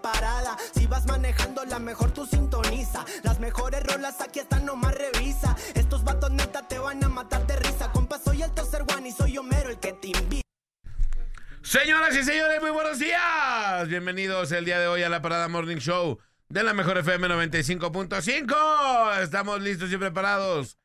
parada. Si vas manejando, la mejor tú sintoniza. Las mejores rolas aquí están, nomás revisa. Estos vatos neta te van a matar de risa. Compa, soy el tercer one y soy Homero el que te invita. Señoras y señores, muy buenos días. Bienvenidos el día de hoy a la Parada Morning Show de la Mejor FM 95.5. Estamos listos y preparados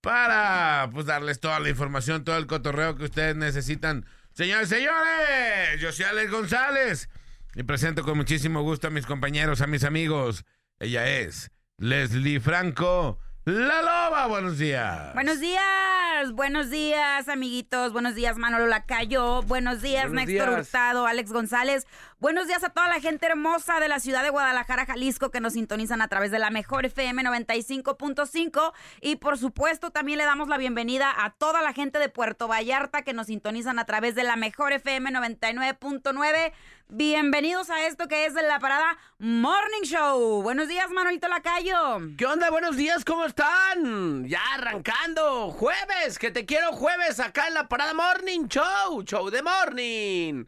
para pues darles toda la información, todo el cotorreo que ustedes necesitan. Señores y señores, yo soy Alex González y presento con muchísimo gusto a mis compañeros, a mis amigos. Ella es Leslie Franco, la loba. Buenos días. Buenos días, buenos días, amiguitos. Buenos días, Manolo Lacayo. Buenos días, Buenos Néstor días. Hurtado, Alex González. Buenos días a toda la gente hermosa de la ciudad de Guadalajara, Jalisco, que nos sintonizan a través de la mejor FM 95.5. Y por supuesto, también le damos la bienvenida a toda la gente de Puerto Vallarta que nos sintonizan a través de la mejor FM 99.9. Bienvenidos a esto que es la parada Morning Show. Buenos días, Manolito Lacayo. ¿Qué onda? Buenos días, ¿cómo están? Ya arrancando, jueves, que te quiero jueves acá en la Parada Morning Show, Show de Morning.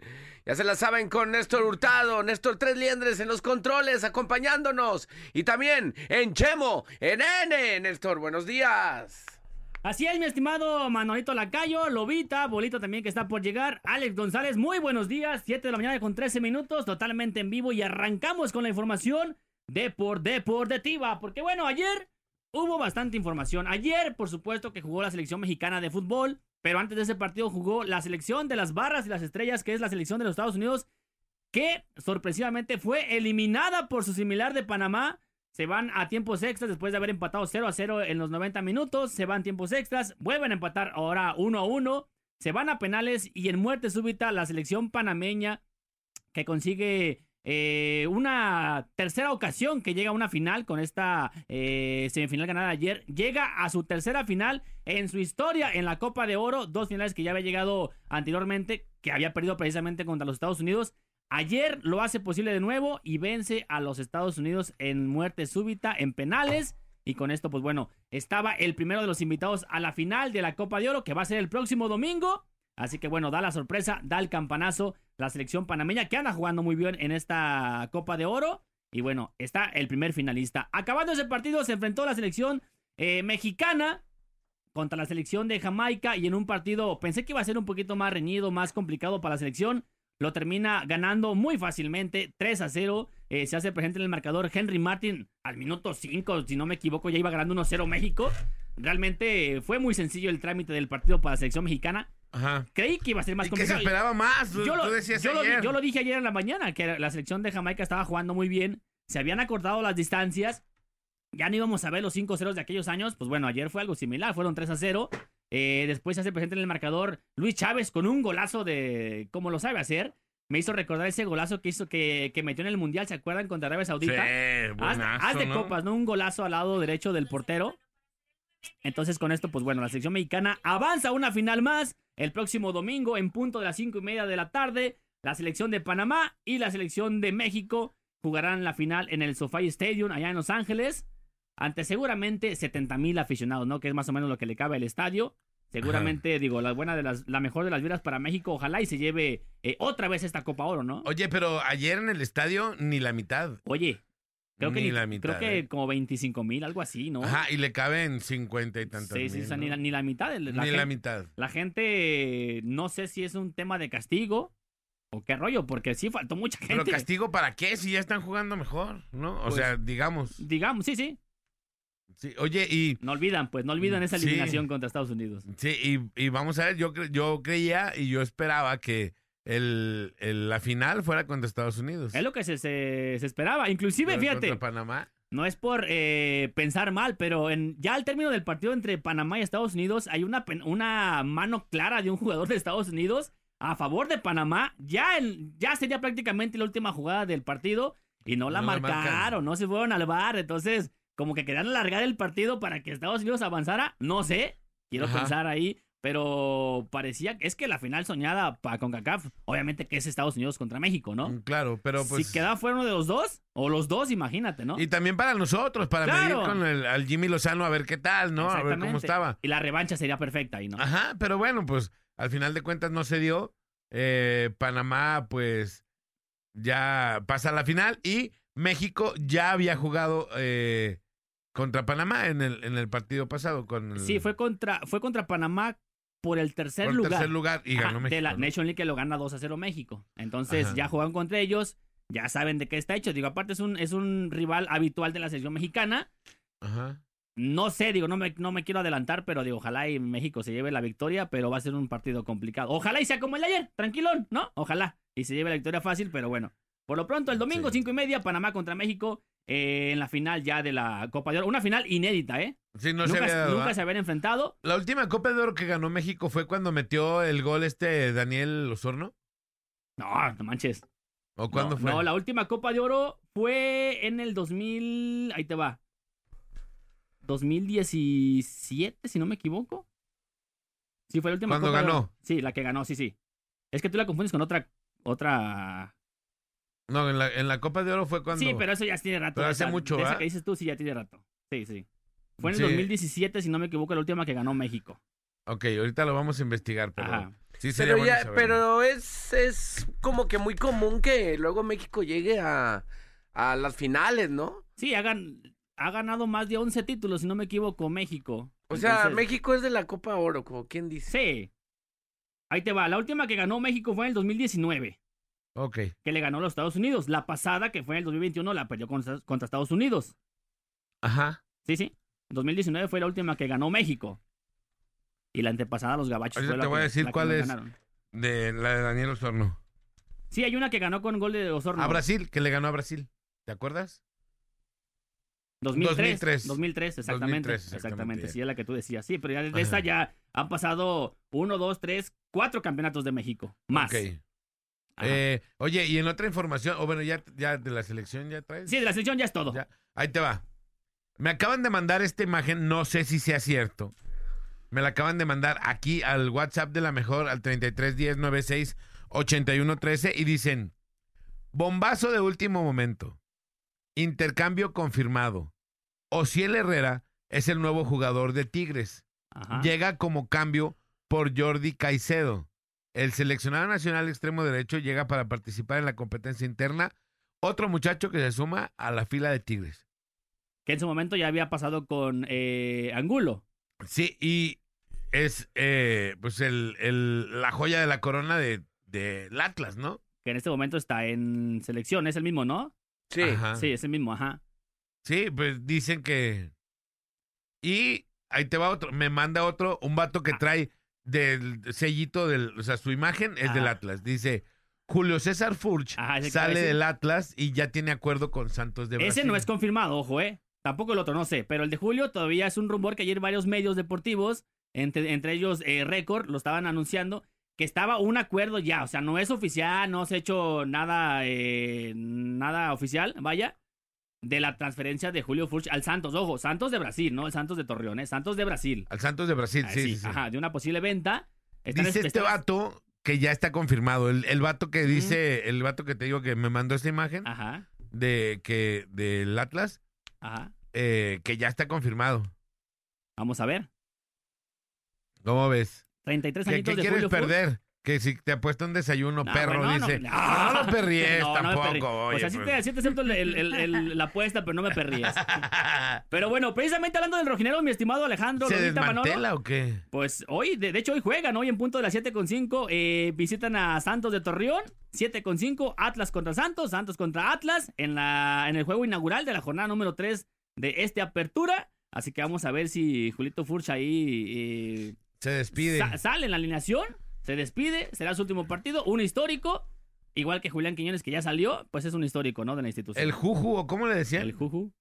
Ya se la saben con Néstor Hurtado, Néstor Tres Liendres en los controles acompañándonos. Y también en Chemo, en N. Néstor, buenos días. Así es, mi estimado Manolito Lacayo, Lobita, Bolito también que está por llegar, Alex González, muy buenos días, 7 de la mañana con 13 minutos, totalmente en vivo y arrancamos con la información de por deportiva, porque bueno, ayer hubo bastante información. Ayer, por supuesto, que jugó la selección mexicana de fútbol, pero antes de ese partido jugó la selección de las barras y las estrellas, que es la selección de los Estados Unidos, que sorpresivamente fue eliminada por su similar de Panamá. Se van a tiempos extras después de haber empatado 0 a 0 en los 90 minutos. Se van tiempos extras, vuelven a empatar ahora 1 a 1. Se van a penales y en muerte súbita la selección panameña que consigue eh, una tercera ocasión que llega a una final con esta eh, semifinal ganada ayer. Llega a su tercera final en su historia en la Copa de Oro. Dos finales que ya había llegado anteriormente, que había perdido precisamente contra los Estados Unidos. Ayer lo hace posible de nuevo y vence a los Estados Unidos en muerte súbita, en penales. Y con esto, pues bueno, estaba el primero de los invitados a la final de la Copa de Oro, que va a ser el próximo domingo. Así que bueno, da la sorpresa, da el campanazo la selección panameña que anda jugando muy bien en esta Copa de Oro. Y bueno, está el primer finalista. Acabando ese partido, se enfrentó la selección eh, mexicana contra la selección de Jamaica. Y en un partido, pensé que iba a ser un poquito más reñido, más complicado para la selección. Lo termina ganando muy fácilmente, 3 a 0. Eh, se hace presente en el marcador Henry Martin al minuto 5, si no me equivoco, ya iba ganando 1-0 México. Realmente eh, fue muy sencillo el trámite del partido para la selección mexicana. Ajá. Creí que iba a ser más ¿Y qué se complicado. esperaba más? Yo lo, decías yo lo di- ayer. yo lo dije ayer en la mañana, que la selección de Jamaica estaba jugando muy bien. Se habían acortado las distancias. Ya no íbamos a ver los 5 ceros de aquellos años. Pues bueno, ayer fue algo similar. Fueron 3 a 0. Eh, después se hace presente en el marcador Luis Chávez con un golazo de como lo sabe hacer. Me hizo recordar ese golazo que hizo que, que metió en el Mundial, ¿se acuerdan? Contra Arabia Sí, Saudita. Haz, buenazo, haz de ¿no? copas, ¿no? Un golazo al lado derecho del portero. Entonces, con esto, pues bueno, la selección mexicana avanza a una final más el próximo domingo en punto de las cinco y media de la tarde. La selección de Panamá y la selección de México jugarán la final en el SoFi Stadium allá en Los Ángeles ante seguramente 70 mil aficionados, ¿no? Que es más o menos lo que le cabe al estadio. Seguramente, digo, la buena de las, la mejor de las vidas para México, ojalá y se lleve eh, otra vez esta Copa Oro, ¿no? Oye, pero ayer en el estadio ni la mitad. Oye, creo que Ni ni- la mitad, creo que ¿eh? como 25 mil, algo así, ¿no? Ajá, y le caben cincuenta y tantos Sí, sí, o sea, ¿no? ni, la, ni la mitad. La, Ni la mitad. la gente, no sé si es un tema de castigo o qué rollo, porque sí faltó mucha Pero gente. castigo para qué si ya están jugando mejor, ¿no? O Pues- sea, digamos. Digamos, sí, sí. Sí, oye, y No olvidan, pues, no olvidan esa Sí. eliminación contra Estados Unidos. sí, y, y vamos a ver, yo yo creía y yo esperaba que el, el- la final fuera contra Estados Unidos. Es lo que se, se- se esperaba. Inclusive, Pero fíjate, Contra Panamá. no es por eh, pensar mal, pero en, ya al término del partido entre Panamá y Estados Unidos hay una, una mano clara de un jugador de Estados Unidos a favor de Panamá. Ya, el- ya sería prácticamente la última jugada del partido. y no la No marcaron, no se fueron al bar. Entonces, como que querían alargar el partido para que Estados Unidos avanzara. No sé, quiero Ajá. pensar ahí. Pero parecía es que la final soñada para CONCACAF, obviamente que es Estados Unidos contra México, ¿no? Mm, Claro, pero pues. si quedaba fuera uno de los dos, o los dos, imagínate, ¿no? Y también para nosotros, para Claro. medir con el, al Jimmy Lozano a ver qué tal, ¿no? A ver cómo estaba. Y la revancha sería perfecta ahí, ¿no? Ajá, pero bueno, pues al final de cuentas no se dio. Eh, Panamá, pues ya pasa a la final y México ya había jugado eh, contra Panamá en el, en el partido pasado. Con el, Sí, fue contra, fue contra Panamá por el tercer por el lugar. tercer lugar y Ajá, ganó México. de la ¿no? Nation League que lo gana 2 a 0 México. Entonces Ajá. ya juegan contra ellos, ya saben de qué está hecho. Digo, aparte es un, es un rival habitual de la selección mexicana. Ajá. No sé, digo, no me, no me quiero adelantar, pero digo, ojalá y México se lleve la victoria, pero va a ser un partido complicado. Ojalá y sea como el de ayer, tranquilón, ¿no? Ojalá. Y se lleve la victoria fácil, pero bueno. Por lo pronto, el domingo, Sí. cinco y media, Panamá contra México, eh, en la final ya de la Copa de Oro. Una final inédita, ¿eh? Sí, no se nunca había dado, nunca ¿ah? se habían enfrentado. La última Copa de Oro que ganó México fue cuando metió el gol este Daniel Osorno. No, no manches. ¿O cuándo no, fue? No, la última Copa de Oro fue en el 2000. Ahí te va. 2017, si no me equivoco. Sí, fue la última ¿Cuándo Copa de ganó? Sí, la que ganó, sí, sí. Es que tú la confundes con otra. Otra. No, en la, en la Copa de Oro fue cuando. Sí, pero eso ya tiene rato. Pero hace mucho, de esa ¿va? que dices tú, sí, ya tiene rato. Sí, sí. Fue en el Sí. 2017, si no me equivoco, la última que ganó México. Ok, ahorita lo vamos a investigar, pero. Ajá. Sí, sería Pero, bueno ya, saberlo. pero es, es como que muy común que luego México llegue a, a las finales, ¿no? Sí, ha, gan- ha ganado más de 11 títulos, si no me equivoco, México. O sea, México es de la Copa Oro, como quien dice. Sí. Ahí te va. La última que ganó México fue en el 2019, Que le ganó a los Estados Unidos. La pasada, que fue en el 2021, la perdió contra, contra Estados Unidos. Ajá. Sí, sí. 2019 fue la última que ganó México. Y la antepasada, los gabachos. La te voy a decir cuál es. ganaron. De la de Daniel Osorno. Sí, hay una que ganó con gol de Osorno. A Brasil, que le ganó a Brasil. ¿Te acuerdas? 2003. 2003. 2003, exactamente. 2003, exactamente. exactamente. Sí, es la que tú decías. Sí, pero ya desde Ajá. esa ya han pasado uno, dos, tres, cuatro campeonatos de México. Más. Ok. Eh, oye, y en otra información, o bueno, ya, ya de la selección ya traes. Sí, de la selección ya es todo. Ya. Ahí te va. Me acaban de mandar esta imagen, no sé si sea cierto. Me la acaban de mandar aquí al WhatsApp de la mejor, al 331096 8113 y dicen, bombazo de último momento, intercambio confirmado. Ociel Herrera es el nuevo jugador de Tigres. Ajá. Llega como cambio por Jordi Caicedo. El seleccionado nacional extremo derecho llega para participar en la competencia interna. Otro muchacho que se suma a la fila de Tigres. Que en su momento ya había pasado con eh, Angulo. Sí, y es eh, pues el, el- la joya de la corona de, del Atlas, ¿no? Que en este momento está en selección. Es el mismo, ¿no? Sí. Ajá. Sí, es el mismo, ajá. Sí, pues dicen que. Y ahí te va otro. Me manda otro, un vato Ah. que trae del sellito del. O sea, su imagen es del Ajá. Atlas. Dice. Julio César Furch Ajá, que sale del Atlas y ya tiene acuerdo con Santos de Brasil. Ese no es confirmado, ojo, ¿eh? Tampoco el otro, no sé. Pero el de Julio todavía es un rumor que ayer varios medios deportivos, entre, entre ellos eh, Record, lo estaban anunciando, que estaba un acuerdo ya. O sea, no es oficial, no se ha hecho nada, eh, nada oficial, vaya, de la transferencia de Julio Furch al Santos. Ojo, Santos de Brasil, no el Santos de Torreón, ¿eh? Santos de Brasil. Al Santos de Brasil, Ah, sí, sí, sí. Ajá, de una posible venta. Están- Dice este vato que ya está confirmado. El, el vato que dice, el vato que te digo que me mandó esta imagen Ajá, de que del Atlas, ajá. eh, que ya está confirmado. Vamos a ver. ¿Cómo ves? 33 ¿Qué, añitos qué de quieres Julio Furch. Que si te apuesto un desayuno, No, perro, bueno, dice. no, No, no. no, perries No, tampoco. oye, o sea, sí pues. te, sí te acepto el- el- el- el- la apuesta, pero no me perrías. Pero bueno, precisamente hablando del rojinero, mi estimado Alejandro ¿Se Lolita Manolo, desmantela o qué? pues hoy, de, de hecho hoy juegan, hoy en punto de las 7.5, eh, visitan a Santos de Torreón, 7.5, Atlas contra Santos, Santos contra Atlas, en, la, en el juego inaugural de la jornada número 3 de este apertura. Así que vamos a ver si Julito Furch ahí eh, Se despide. Sa- sale en la alineación, se despide, será su último partido, un histórico, igual que Julián Quiñones que ya salió, pues es un histórico, ¿no? De la institución. el Juju, ¿o cómo le decían? El Juju.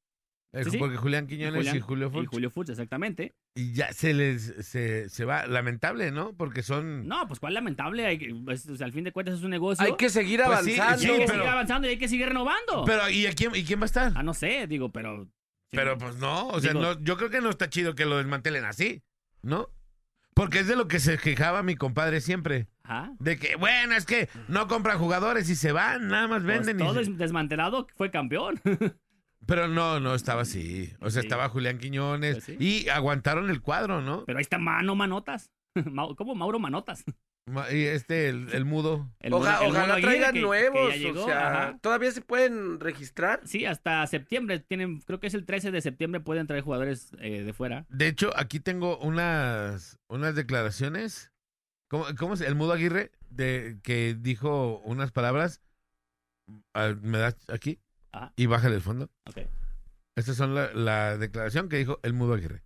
Sí, sí. Porque Julián Quiñones Julián- y Julio Y Furch. Julio Furch, exactamente. Y ya se les se, se va. Lamentable, ¿no? Porque son. No, pues cuál lamentable. Hay que- pues, o sea, al fin de cuentas es un negocio. Hay que seguir Pues sí, avanzando. Y hay que pero- seguir avanzando y hay que seguir renovando. Pero, ¿y, a quién, ¿y quién va a estar? ah, no sé, digo, pero. sí. Pero pues no, o sea, Digo- no, yo creo que no está chido que lo desmantelen así, ¿no? Porque es de lo que se quejaba mi compadre siempre. Ajá. De que, bueno, es que no compran jugadores y se van, nada más Pues venden. y todo se- desmantelado, fue campeón. Pero no, no estaba así. O sea, Sí. estaba Julián Quiñones Pues sí. y aguantaron el cuadro, ¿no? Pero ahí está Mano Manotas. ¿Cómo Mauro Manotas? Y este, el, el mudo. El Oja- Mono- el ojalá traigan que- que nuevos. ya llegó, o sea, ajá. ¿todavía se pueden registrar? Sí, hasta septiembre tienen, creo que es el 13 de septiembre pueden traer jugadores eh, de fuera. De hecho, aquí tengo unas, unas declaraciones. ¿Cómo, cómo es? El mudo Aguirre, de, que dijo unas palabras. Ah, ¿Me das aquí? Ajá. Y bájale el fondo. Ok. Estas son la, la declaración que dijo el mudo Aguirre.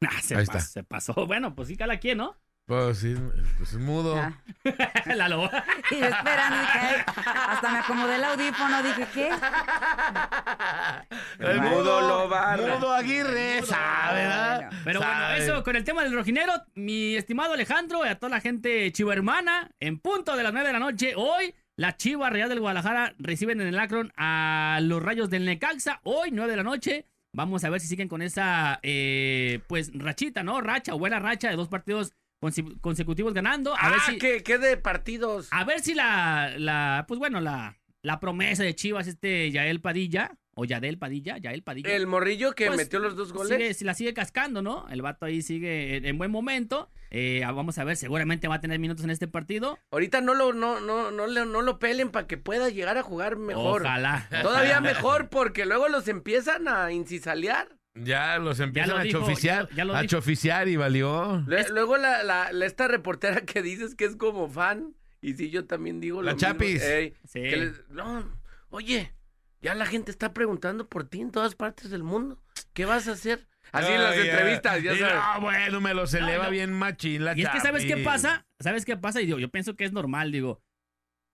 Ah, se, Ahí pas- está. se pasó. Bueno, pues sí, cada quien, ¿no? Pues sí, pues es mudo. Ya. La lo- Y yo esperando, dije, ay, hasta me acomodé el audífono, dije, ¿qué? El mudo lo barra. Mudo Aguirre, sabe, ¿verdad? Bueno. Pero bueno, Sabe. eso con el tema del rojinero, mi estimado Alejandro y a toda la gente chiva hermana, en punto de las 9 de la noche, hoy la Chiva Real del Guadalajara reciben en el Akron a los Rayos del Necaxa, hoy 9 de la noche. Vamos a ver si siguen con esa, eh, pues, rachita, ¿no? Racha buena racha de dos partidos conse- consecutivos ganando. A ver ah, si... ¿qué, qué de partidos? A ver si la, la pues bueno, la, la promesa de Chivas, este Yael Padilla, o Yadel Padilla, Yael Padilla. El morrillo que Pues, metió los dos goles. Sigue, si la sigue cascando, ¿no? El vato ahí sigue en, en buen momento. Eh, vamos a ver, seguramente va a tener minutos en este partido. Ahorita no lo, no, no, no, no lo pelen para que pueda llegar a jugar mejor. Ojalá. Todavía mejor, porque luego los empiezan a incisalear. Ya los empiezan lo a dijo, choficiar, ya lo- ya lo a dijo. choficiar y valió. Lue- Luego la, la, la- esta reportera que dices que es como fan, y sí, yo también digo La lo mismo. Chapis. Ey, Sí. que les- no, oye, ya la gente está preguntando por ti en todas partes del mundo. ¿Qué vas a hacer? Así en las entrevistas, ya sabes. No, bueno, me los eleva no. bien machín la Y es que, ¿sabes qué pasa? ¿Sabes qué pasa? Y digo, yo pienso que es normal, digo.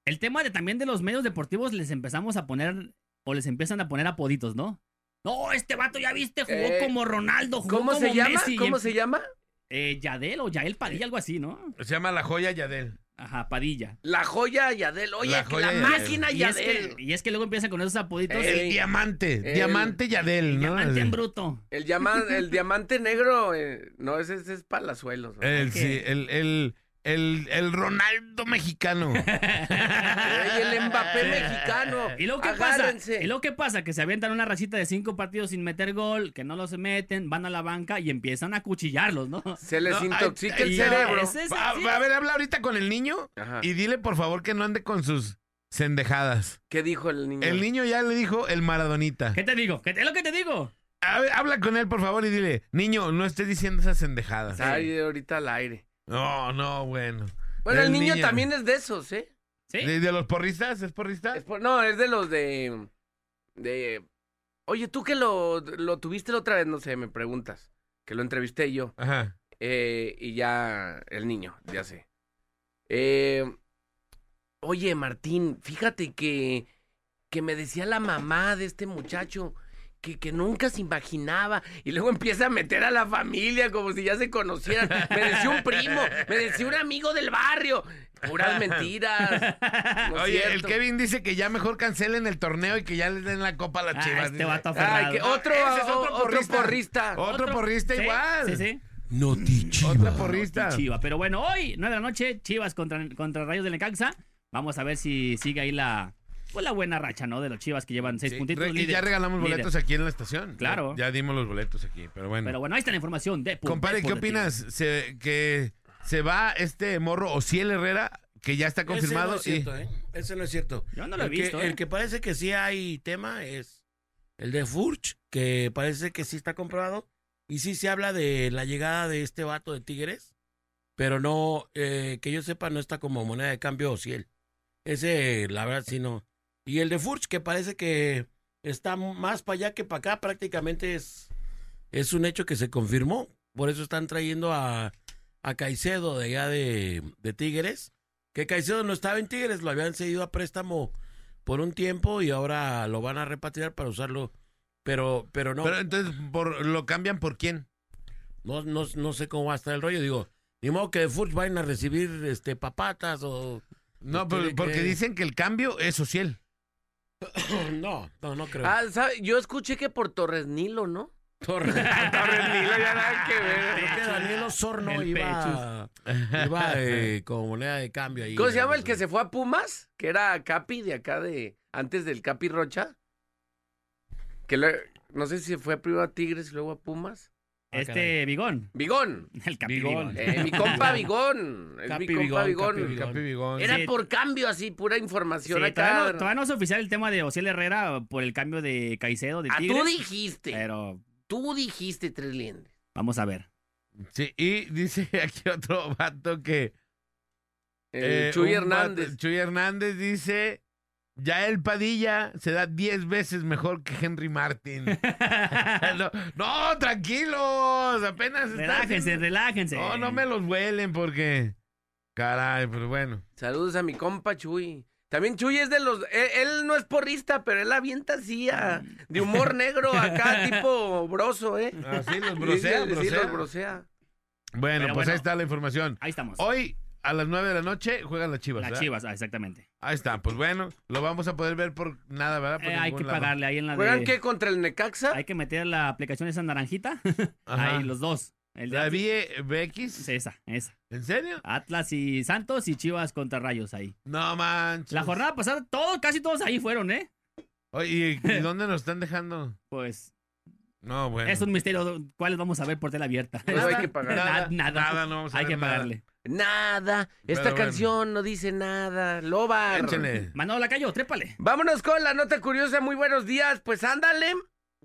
El tema de también de los medios deportivos les empezamos a poner, o les empiezan a poner apoditos, ¿no? No, este vato ya viste, jugó Eh, como Ronaldo, jugó ¿Cómo como se llama? Messi. ¿Cómo em- se llama? Eh, Yadel o Yael Padilla, algo así, ¿no? Se llama La Joya Yadel. Ajá, Padilla. La joya Yadel. Oye, La que joya la Yadel. máquina Y es, Yadel. que, y es que luego empiezan con esos apoditos. El diamante, el- diamante Yadel, ¿no? Diamante en bruto. El, llama- el diamante negro, eh, no, ese, ese es Palazuelos. ¿no? El, sí, el, el, el, el Ronaldo mexicano. Ey, el Mbappé mexicano. ¿Y qué Agárrense. pasa? ¿Y luego qué pasa? Que se avientan una rachita de cinco partidos sin meter gol, que no los meten, van a la banca y empiezan a cuchillarlos, ¿no? Se les No, intoxica ay, el cerebro. Es Va- a ver, habla ahorita con el niño Ajá. y dile por favor que no ande con sus sendejadas. ¿Qué dijo el niño? El niño ya le dijo el maradonita. ¿Qué te digo? ¿Qué te- es lo que te digo? A ver, habla con él por favor y dile, niño, no estés diciendo esas sendejadas. Ay, ahorita al aire. No, no, bueno. Bueno, el El niño, niño. también es de esos, ¿eh? ¿Sí? ¿De, de los porristas? ¿Es porrista? Es por- no, es de los de. de. Oye, tú que lo, lo tuviste la otra vez, no sé, me preguntas. Que lo entrevisté yo. Ajá. Eh, y ya. El niño, ya sé. Eh, oye, Martín, fíjate que. que me decía la mamá de este muchacho. Que, que nunca se imaginaba. Y luego empieza a meter a la familia como si ya se conocieran. Me decía un primo, me decía un amigo del barrio. Puras mentiras. No Oye, el. Kevin dice que ya mejor cancelen el torneo y que ya les den la copa a las Ah, chivas. este vato Ay, que otro, es otro otro porrista. porrista. Otro, porrista Sí, igual. Sí, sí. Otra porrista. Chiva. Pero bueno, hoy, 9 de la noche, Chivas contra, contra Rayos de Necaxa. Vamos a ver si sigue ahí la, pues la buena racha, ¿no? De los Chivas que llevan seis Sí, puntitos. re- y líder- ya regalamos líder. boletos aquí en la estación. Claro. Ya, ya dimos los boletos aquí, pero bueno. Pero bueno, ahí está la información de Compadre, ¿qué opinas? ¿Se, ¿Que se va este morro Ociel Herrera, que ya está confirmado? Ese no es cierto, y- ¿eh? Ese no es cierto. Yo no lo he el visto, Que, ¿eh? El que parece que sí hay tema es el de Furch, que parece que sí está comprobado. Y sí se habla de la llegada de este vato de Tigres, pero no, eh, que yo sepa, no está como moneda de cambio Ociel. Ese, la verdad, sí no. Y el de Furch, que parece que está más para allá que para acá, prácticamente es, es un hecho que se confirmó. Por eso están trayendo a, a Caicedo de allá de, de Tigres. Que Caicedo no estaba en Tigres, lo habían cedido a préstamo por un tiempo y ahora lo van a repatriar para usarlo. Pero, pero no, Pero entonces, por, ¿lo cambian por quién? no, no, no sé cómo va a estar el rollo. Digo, ni modo que de Furch vayan a recibir este papatas o. No, porque que- dicen que el cambio es social. no, no, no creo. Ah, ¿sabe? Yo escuché que por Torres Nilo, ¿no? Torres. Torres Nilo ya nada que ver. Creo que Daniel Osorno El iba, iba eh, como moneda de cambio ahí. ¿Cómo se llama el que se fue a Pumas? Que era Capi de acá de... Antes del Capi Rocha. Que le- no sé si fue primero a Tigres y luego a Pumas. Ah, Este caray. Bigón. Bigón. El Capi Bigón. Bigón. Eh, mi compa Bigón. Es Capi mi compa Bigón, Bigón. Capi Bigón. Era Sí. por cambio así, pura información Sí, acá. todavía, no, todavía no es oficial el tema de Ociel Herrera por el cambio de Caicedo de Ah, tú dijiste. Pero Tú dijiste, Tres Liendres. vamos a ver. Sí, y dice aquí otro vato que... Eh, Chuy un vato- Hernández. Chuy Hernández dice... Ya el Padilla se da 10 veces mejor que Henry Martin. no, no, tranquilos, apenas relájense, haciendo- relájense. No, no me los vuelen porque... Caray, pero bueno. Saludos a mi compa Chuy. También Chuy es de los... Él, él no es porrista, pero él avienta así a- de humor negro acá, tipo broso, ¿eh? Así los brosea, Sí, los brosea. Bueno, Pero pues bueno. ahí está la información. Ahí estamos. Hoy a las 9 de la noche juegan las Chivas. Las ¿verdad? chivas, ah, exactamente. Ahí está, pues bueno, lo vamos a poder ver por nada, ¿verdad? Por Eh, hay que lado. pagarle ahí en la ¿Juegan de... qué? ¿Contra el Necaxa? Hay que meter la aplicación esa naranjita. Ahí los dos. El de esa, esa. ¿En serio? Atlas y Santos y Chivas contra Rayos ahí. No manches. La jornada pasada, todos, casi todos ahí fueron, ¿eh? Oye, ¿y y dónde nos están dejando? Pues No, bueno. es un misterio cuáles vamos a ver por tela abierta. Pues hay que pagar. Nada, nada. Nada, no vamos a Hay ver que nada. pagarle. Nada. Esta Pero bueno. canción no dice nada. Échenle. Manolo Lacayo, trépale. Vámonos con la nota curiosa. Muy buenos días. Pues ándale.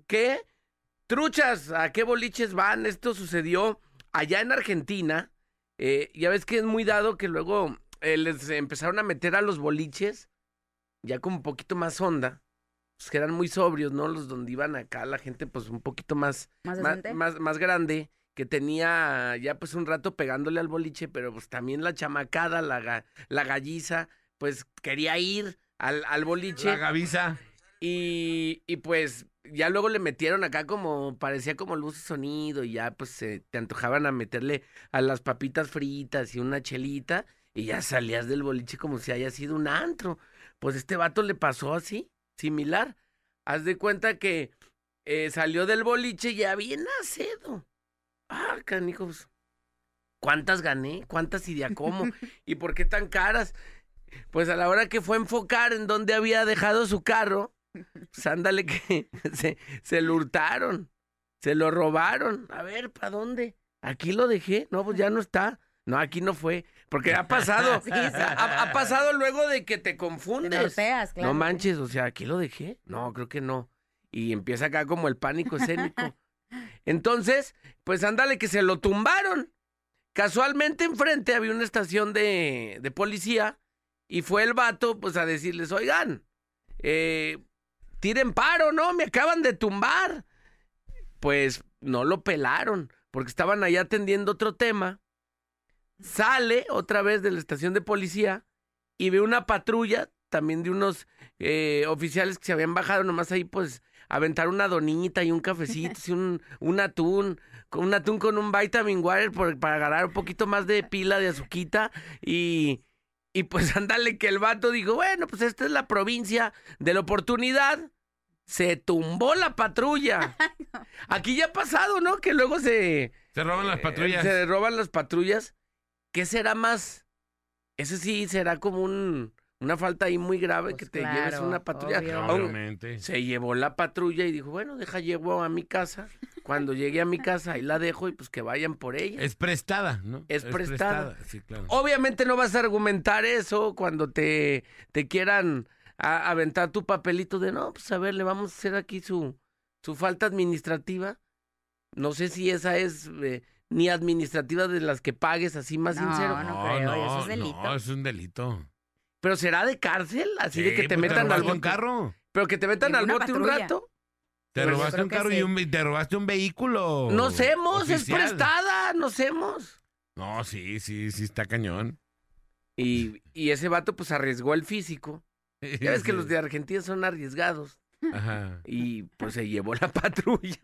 ¿Qué? Truchas, ¿a qué boliches van? Esto sucedió allá en Argentina. Eh, ya ves que es muy dado que luego eh, les empezaron a meter a los boliches, ya como un poquito más onda. Pues que eran muy sobrios, ¿no? Los donde iban acá, la gente pues un poquito más, ¿Más más, más grande, que tenía ya pues un rato pegándole al boliche, pero pues también la chamacada, la, ga- la galliza, pues quería ir al, al boliche. La Gavisa. Y, y pues ya luego le metieron acá como, parecía como luz y sonido, y ya pues se te antojaban a meterle a las papitas fritas y una chelita, y ya salías del boliche como si haya sido un antro. Pues este vato le pasó así, similar. Haz de cuenta que eh, salió del boliche ya bien acedo. Ah, canijos. ¿Cuántas gané? ¿Cuántas y de a cómo? ¿Y por qué tan caras? Pues a la hora que fue a enfocar en dónde había dejado su carro, pues ándale que se, se lo hurtaron, se lo robaron. A ver, ¿para dónde? Aquí lo dejé. No, pues ya no está. No, aquí no fue. Porque ha pasado. Sí, sí. Ha, ha pasado luego de que te Te confundes. norteas, claro. No manches, o sea, ¿aquí lo dejé? No, creo que no. Y empieza acá como el pánico escénico. Entonces, pues ándale que se lo tumbaron. Casualmente enfrente había una estación de, de policía y fue el vato pues a decirles, oigan, eh, tiren paro, ¿no? Me acaban de tumbar. Pues no lo pelaron porque estaban allá atendiendo otro tema. Sale otra vez de la estación de policía y ve una patrulla también de unos eh, oficiales que se habían bajado nomás ahí pues aventar una donita y un cafecito, así, un, un atún, con un atún con un vitamin water por- para agarrar un poquito más de pila de azuquita y, y pues ándale que el vato dijo, bueno, pues esta es la provincia de la oportunidad. Se tumbó la patrulla. Aquí ya ha pasado, ¿no? Que luego se... Se roban las eh, patrullas. se roban las patrullas. ¿Qué será más? Ese sí será como un, una falta ahí muy grave Pues que te claro, lleves una patrulla. Obviamente. se llevó la patrulla y dijo, bueno, deja llevo a mi casa. Cuando llegue a mi casa, ahí la dejo y pues que vayan por ella. Es prestada, ¿no? Es prestada. Sí, claro. Obviamente no vas a argumentar eso cuando te, te quieran a- aventar tu papelito de, no, pues a ver, le vamos a hacer aquí su, su falta administrativa. No sé si esa es eh, ni administrativa de las que pagues, así más No, sincero. no creo, eso es delito. No, es un delito. Pero será de cárcel, así de que te pues metan al robaste un bote. carro. Pero que te metan al bote un rato. Te Pues robaste un carro y un, te robaste un vehículo. Nos hemos, es prestada, nos hemos. No, sí, sí, sí, está cañón. Y, y ese vato pues arriesgó el físico Ya ves que los de Argentina son arriesgados. Ajá. Y pues se llevó la patrulla.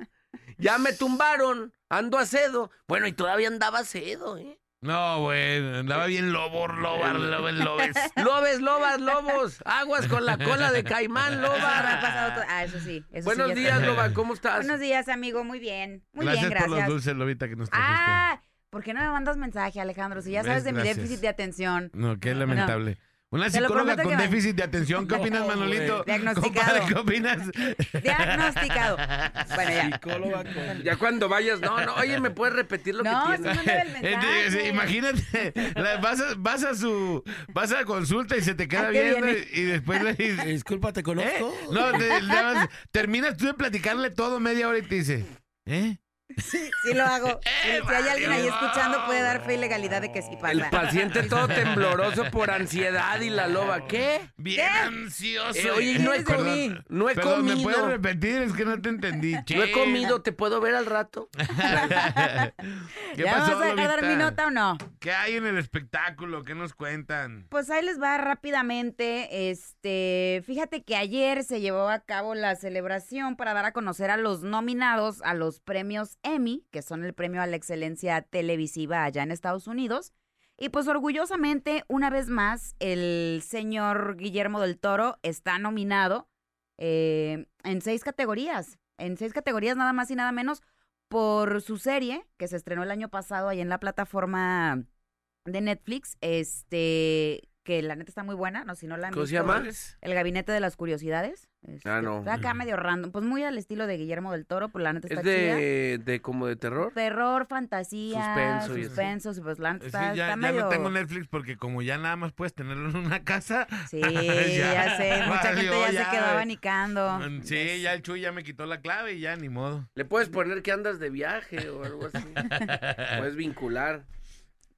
Ya me tumbaron, ando a cedo. Bueno, y todavía andaba a cedo, ¿eh? No, güey, andaba bien lobo, lobar, lobo, lobes. Lobes, lobas, lobos. Aguas con la cola de caimán, Eso me ha loba. pasado todo- Ah, eso sí. eso Buenos días, loba, ¿cómo estás? Buenos días, amigo. Muy bien. Muy gracias, bien, por los gracias. dulces, lobita, que nos trajiste. Ah, ¿por qué no me mandas mensaje, Alejandro? Si ya sabes de mi Gracias. déficit de atención. No, qué lamentable. Una psicóloga con déficit de atención. ¿Qué opinas, No, Manolito? Diagnosticado. Compadre, ¿Qué opinas? Diagnosticado. Bueno, ya. Psicóloga con... Ya cuando vayas, no, no, oye, ¿me puedes repetir lo No, que tienes? Eh, mensaje. sí, Imagínate, la- vas, a, vas a su vas a consulta y se te queda ¿A qué viendo y, y después le dices, Disculpa, ¿te ¿eh? conozco? No, te- más terminas tú de platicarle todo media hora y te dice, ¿eh? Sí, sí lo hago. Si, Eh, si hay alguien ahí escuchando, puede dar fe y legalidad de que sí El pasa. paciente todo tembloroso por ansiedad y la loba, ¿qué? Bien ¿Qué? ansioso. Eh, oye, no he ¿Qué eres de comido, mí? no he Perdón, ¿me comido. puedes repetir? Es que no te entendí. No he comido, ¿te puedo ver al rato? ¿Qué ¿Ya pasó, me vas a dejar dar mi nota o no? ¿Qué hay en el espectáculo? ¿Qué nos cuentan? Pues ahí les va rápidamente. Este, fíjate que ayer se llevó a cabo la celebración para dar a conocer a los nominados a los premios Emmy, que son el premio a la excelencia televisiva allá en Estados Unidos. Y pues orgullosamente, una vez más, el señor Guillermo del Toro está nominado eh, en seis categorías. En seis categorías nada más y nada menos por su serie que se estrenó el año pasado ahí en la plataforma de Netflix, este, que la neta está muy buena, no si no la han ¿Cómo se visto, llama? El Gabinete de las Curiosidades. Este, Ah, no. Está acá medio random, pues muy al estilo de Guillermo del Toro, pues la neta está ¿Es chida. de, de como de terror? Terror, fantasía, Suspenso y así. suspenso, pues la neta Sí, está, ya, está ya medio... no tengo Netflix porque como ya nada más puedes tenerlo en una casa. Sí, ya, sé, mucha valió, gente ya, ya. se quedó abanicando. Mm, Sí, ya el Chuy ya me quitó la clave y ya ni modo. Le puedes poner que andas de viaje o algo así. Puedes vincular.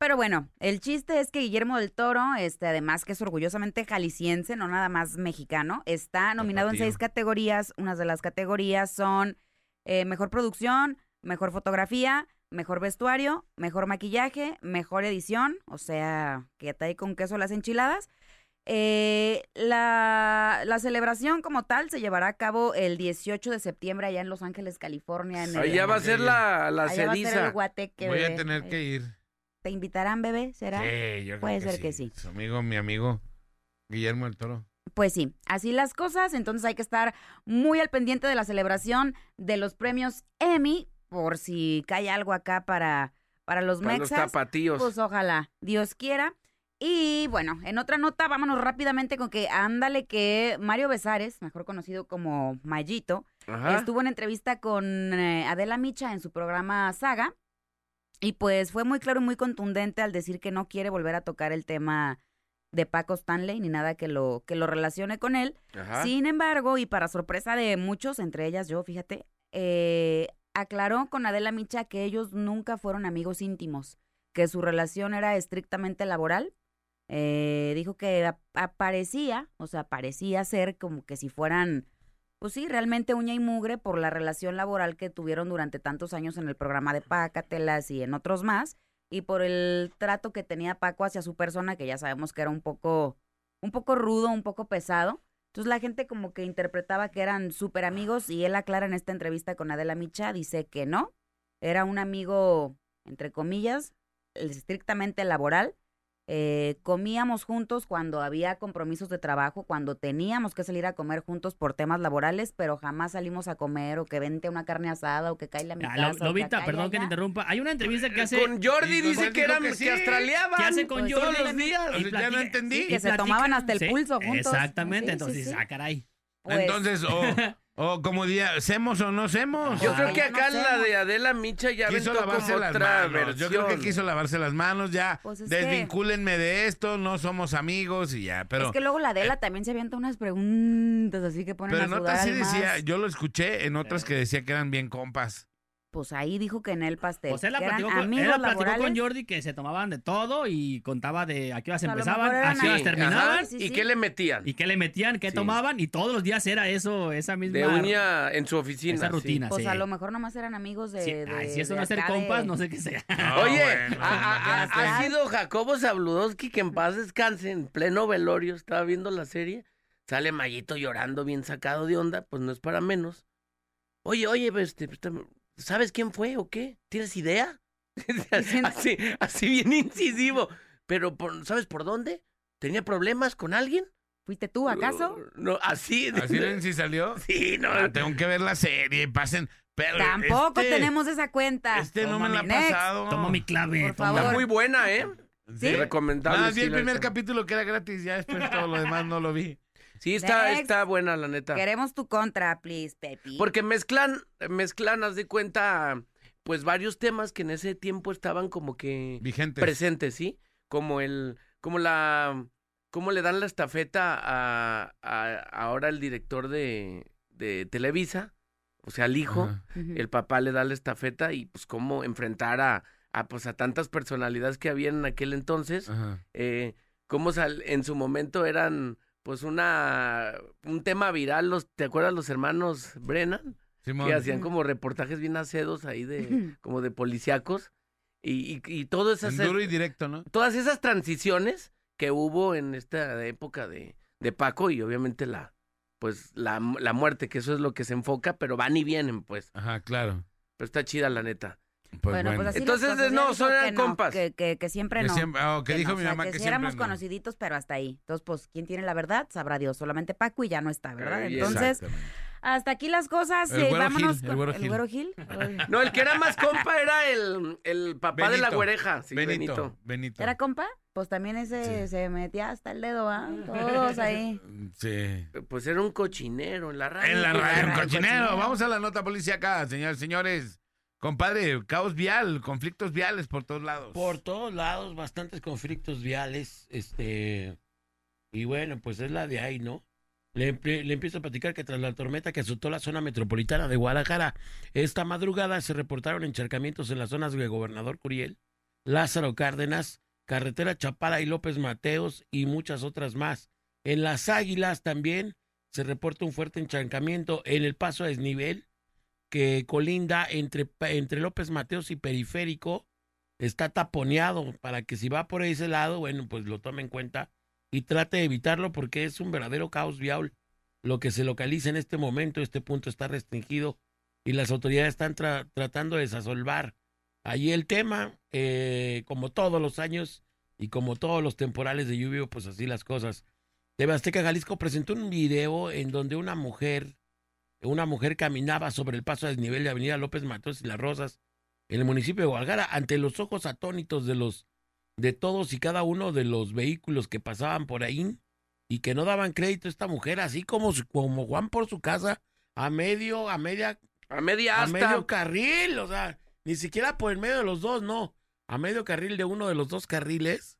Pero bueno, el chiste es que Guillermo del Toro, este, además que es orgullosamente jalisciense, no nada más mexicano, está nominado en seis categorías. Unas de las categorías son eh, mejor producción, mejor fotografía, mejor vestuario, mejor maquillaje, mejor edición, o sea, que está ahí con queso las enchiladas. Eh, la, la celebración como tal se llevará a cabo el 18 de septiembre allá en Los Ángeles, California. En el- ya va a ser la, la allá va a ser ceniza. el guateque, Voy a tener que ir. ¿Te invitarán, bebé? ¿Será? Sí, yo creo Puede ser que sí. Su amigo, mi amigo, Guillermo el Toro. Pues sí, así las cosas, entonces hay que estar muy al pendiente de la celebración de los premios Emmy, por si cae algo acá para, para los Para los tapatíos. Pues ojalá, Dios quiera. Y bueno, en otra nota, vámonos rápidamente con que ándale que Mario Besares, mejor conocido como Mayito, Ajá. estuvo en entrevista con eh, Adela Micha en su programa Saga. Y pues fue muy claro y muy contundente al decir que no quiere volver a tocar el tema de Paco Stanley ni nada que lo, que lo relacione con él. Ajá. Sin embargo, y para sorpresa de muchos, entre ellas yo, fíjate, eh, aclaró con Adela Micha que ellos nunca fueron amigos íntimos, que su relación era estrictamente laboral. Eh, dijo que ap- aparecía, o sea, parecía ser como que si fueran, pues sí, realmente uña y mugre por la relación laboral que tuvieron durante tantos años en el programa de Pácatelas y en otros más, y por el trato que tenía Paco hacia su persona, que ya sabemos que era un poco, un poco rudo, un poco pesado. Entonces la gente como que interpretaba que eran súper amigos y él aclara en esta entrevista con Adela Micha, dice que no, era un amigo, entre comillas, estrictamente laboral. Eh, comíamos juntos cuando había compromisos de trabajo, cuando teníamos que salir a comer juntos por temas laborales, pero jamás salimos a comer o que vente una carne asada o que cae a mi Ah, casa. Que Lobita, perdón que te allá. interrumpa. Hay una entrevista que hace. Con Jordi dice que eran que que, sí. australiaban. ¿Qué hace con Pues Jordi? Todos los días. Y Ya no platica- entendí. Sí, que se tomaban hasta el sí, pulso juntos. Exactamente, entonces, sí. ah, caray. Pues, Entonces, o, o como diría, ¿semos o no semos? Yo creo que no acá la de Adela Micha ya quiso lavarse como las otra manos. versión. Yo creo que quiso lavarse las manos ya. Pues que- Desvincúlenme de esto, no somos amigos y ya. Pero, es que luego la Adela también se avienta unas preguntas así que ponen pero a en otras sí decía, yo lo escuché en otras que decía que eran bien compas. Pues ahí dijo que en el pastel. Pues él la que platicó, con, él la platicó con Jordi que se tomaban de todo y contaba de a qué horas empezaban, a qué horas terminaban. Sí, ¿Y sí. qué le metían? y qué le metían, qué Sí. tomaban y todos los días era eso, esa misma De uña en su oficina. esa sí. rutina. Pues sí. a lo mejor nomás eran amigos de. Sí, de- ay, si eso de no es ser de- compas, no sé qué sea. No, Oye, bueno, ha, sido Jacobo Zabludowski que en paz descanse en pleno velorio, estaba viendo la serie. Sale Mayito llorando, bien sacado de onda, pues no es para menos. Oye, oye, pues, este, pues, ¿sabes quién fue o qué? ¿Tienes idea? así, así bien incisivo. Pero, por- ¿sabes por dónde? ¿Tenía problemas con alguien? ¿Fuiste tú, acaso? No, así. ¿Así ven si salió? Sí, no. Ah, tengo que ver la serie, pasen. Pero Tampoco este- tenemos esa cuenta. Este no me Toma la ha pasado. Toma mi clave. Por toma. favor. Está muy buena, ¿eh? ¿Sí? Recomendable. Vi sí, el primer capítulo que era gratis, ya después todo lo demás no lo vi. Sí, está, Next. está buena, la neta. Queremos tu contra, please, Pepi. Porque mezclan, mezclan, haz de cuenta, pues varios temas que en ese tiempo estaban como que Vigentes. presentes, ¿sí? Como el, como la, cómo le dan la estafeta a, a- ahora el director de, de Televisa, o sea, al hijo, Ajá. El papá le da la estafeta y pues cómo enfrentar a, a pues a tantas personalidades que había en aquel entonces Ajá. eh, cómo sal- en su momento eran pues una un tema viral los te acuerdas los hermanos Brennan Simón. que hacían como reportajes bien acedos ahí de como de policíacos y, y, En esas duro y directo, ¿no? todas esas transiciones que hubo en esta época de, de Paco y obviamente la pues la, la muerte que eso es lo que se enfoca pero van y vienen pues Ajá, claro. pero está chida la neta Pues bueno, bueno. pues así Entonces, no, dijo son que no, compas. Que, que, que siempre Que no. siempre- ah, que dijo no, mi o sea, mamá que que siempre éramos no. conociditos, pero hasta ahí. Entonces, pues, ¿quién tiene la verdad? Sabrá Dios. Solamente Paco y ya no está, ¿verdad? Eh, Entonces, Exactamente. hasta aquí las cosas. El eh, güero vámonos Gil, el güero el Gil. güero Gil. Ay. no el que era más compa era el, el papá de la güereja sí, Benito, Benito. Benito. ¿Era compa? Pues también ese Sí. se metía hasta el dedo, ¿ah? Todos ahí. Sí. Pues era un cochinero en la radio. En la radio, un cochinero. cochinero. Vamos a la nota policíaca, señores, señores. Compadre, caos vial, conflictos viales por todos lados. Por todos lados, bastantes conflictos viales, este, y bueno, pues es la de ahí, ¿no? Le, le empiezo a platicar que tras la tormenta que azotó la zona metropolitana de Guadalajara, esta madrugada se reportaron encharcamientos en las zonas de Gobernador Curiel, Lázaro Cárdenas, Carretera Chapala y López Mateos y muchas otras más. En las Águilas también se reporta un fuerte encharcamiento en el paso a desnivel que colinda entre, entre López Mateos y Periférico está taponeado para que si va por ese lado, bueno, pues lo tome en cuenta y trate de evitarlo porque es un verdadero caos vial. Lo que se localiza en este momento, este punto está restringido y las autoridades están tra- tratando de desasolvar allí el tema, eh, como todos los años y como todos los temporales de lluvia, pues así las cosas. TV Azteca Jalisco presentó un video en donde una mujer, una mujer caminaba sobre el paso a desnivel de Avenida López Mateos y Las Rosas en el municipio de Guadalajara ante los ojos atónitos de los de todos y cada uno de los vehículos que pasaban por ahí y que no daban crédito a esta mujer así como como Juan por su casa a medio a media A media a asta. medio carril, o sea, ni siquiera por el medio de los dos, no, a medio carril de uno de los dos carriles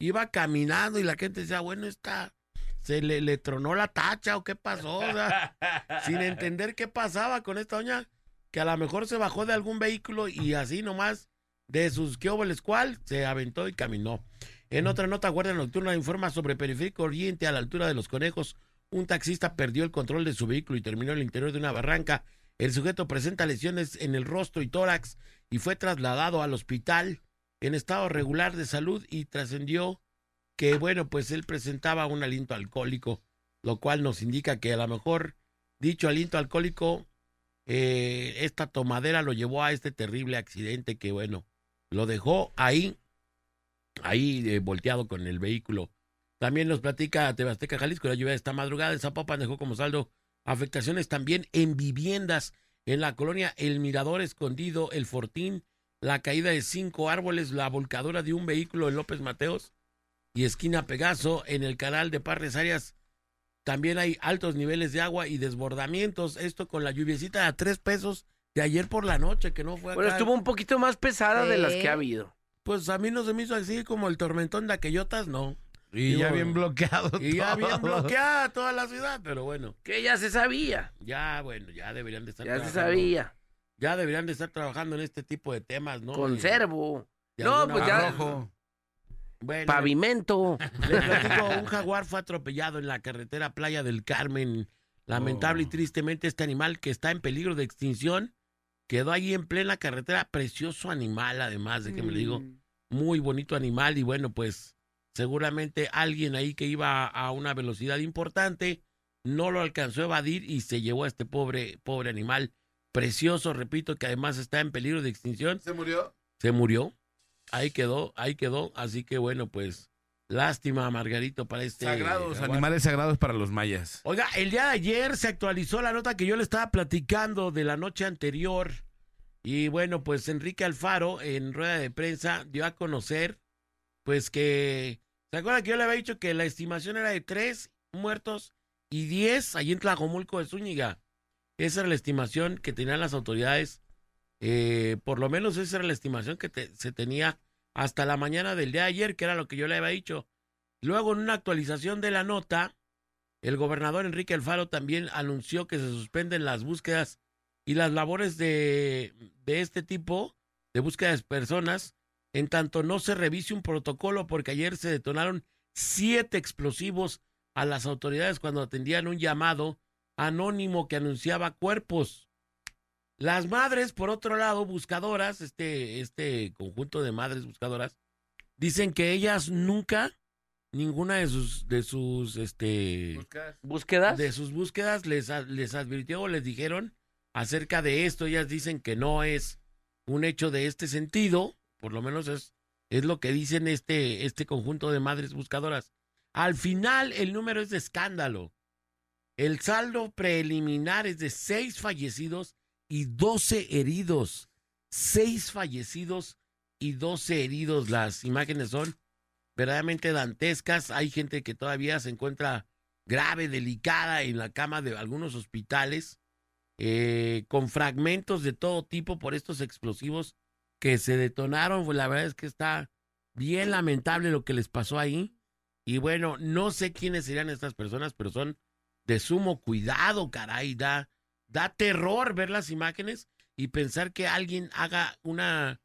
iba caminando y la gente decía, bueno, está se le, le tronó la tacha o qué pasó, o sea, sin entender qué pasaba con esta doña, que a lo mejor se bajó de algún vehículo y así nomás de sus qué óboles cual se aventó y caminó. En otra nota, Guardia Nocturna informa sobre Periférico Oriente a la altura de los conejos. Un taxista perdió el control de su vehículo y terminó en el interior de una barranca. El sujeto presenta lesiones en el rostro y tórax y fue trasladado al hospital en estado regular de salud y trascendió que, bueno, pues él presentaba un aliento alcohólico, lo cual nos indica que a lo mejor dicho aliento alcohólico, eh, esta tomadera lo llevó a este terrible accidente que, bueno, lo dejó ahí, ahí eh, volteado con el vehículo. También nos platica Tebasteca Jalisco, la lluvia de esta madrugada en Zapopan dejó como saldo afectaciones también en viviendas en la colonia El Mirador Escondido, El Fortín, la caída de cinco árboles, la volcadura de un vehículo en López Mateos y esquina Pegaso en el canal de Parres Arias. También hay altos niveles de agua y desbordamientos. Esto con la lluviecita a tres pesos de ayer por la noche, que no fue Bueno, acá. estuvo un poquito más pesada de las que ha habido. Pues a mí no se me hizo así como el tormentón de aquellotas, no. Y ya bien bloqueado. Y ya bien bloqueada toda la ciudad, pero bueno, Que ya se sabía. ya, bueno, ya deberían de estar Ya se trabajando. sabía. Ya deberían de estar trabajando en este tipo de temas, ¿no? Conservo. De No, pues ya-. Bueno, Pavimento. les platico, un jaguar fue atropellado en la carretera Playa del Carmen. Lamentable y Oh. tristemente este animal que está en peligro de extinción quedó ahí en plena carretera. Precioso animal, además de que me lo digo. Mm. muy bonito animal y bueno, pues seguramente alguien ahí que iba a una velocidad importante no lo alcanzó a evadir y se llevó a este pobre, pobre animal precioso, repito, que además está en peligro de extinción. ¿Se murió? Se murió. Ahí quedó, ahí quedó. Así que bueno, pues lástima, Margarito, para este. Sagrados, jaguar. animales sagrados para los mayas. Oiga, el día de ayer se actualizó la nota que yo le estaba platicando de la noche anterior. Y bueno, pues Enrique Alfaro en rueda de prensa dio a conocer, pues que. ¿Se acuerdan que yo le había dicho que la estimación era de tres muertos y diez allí en Tlajomulco de Zúñiga? Esa era la estimación que tenían las autoridades. Eh, por lo menos esa era la estimación que te- se tenía hasta la mañana del día de ayer, que era lo que yo le había dicho. Luego, en una actualización de la nota, el gobernador Enrique Alfaro también anunció que se suspenden las búsquedas y las labores de, de este tipo, de búsqueda de personas, en tanto no se revise un protocolo, porque ayer se detonaron siete explosivos a las autoridades cuando atendían un llamado anónimo que anunciaba cuerpos. Las madres, por otro lado, buscadoras, este, este conjunto de madres buscadoras, dicen que ellas nunca, ninguna de sus, de sus, este, ¿Búsquedas? de sus búsquedas les, les advirtió o les dijeron acerca de esto. Ellas dicen que no es un hecho de este sentido, por lo menos es, es lo que dicen este, este conjunto de madres buscadoras. Al final, el número es de escándalo. El saldo preliminar es de seis fallecidos y 12 heridos. Seis fallecidos y 12 heridos. Las imágenes son verdaderamente dantescas. Hay gente que todavía se encuentra grave, delicada en la cama de algunos hospitales, eh, con fragmentos de todo tipo por estos explosivos que se detonaron. Pues la verdad es que está bien lamentable lo que les pasó ahí. Y bueno, no sé quiénes serían estas personas, pero son de sumo cuidado, caray. Da, da terror ver las imágenes y pensar que alguien haga una,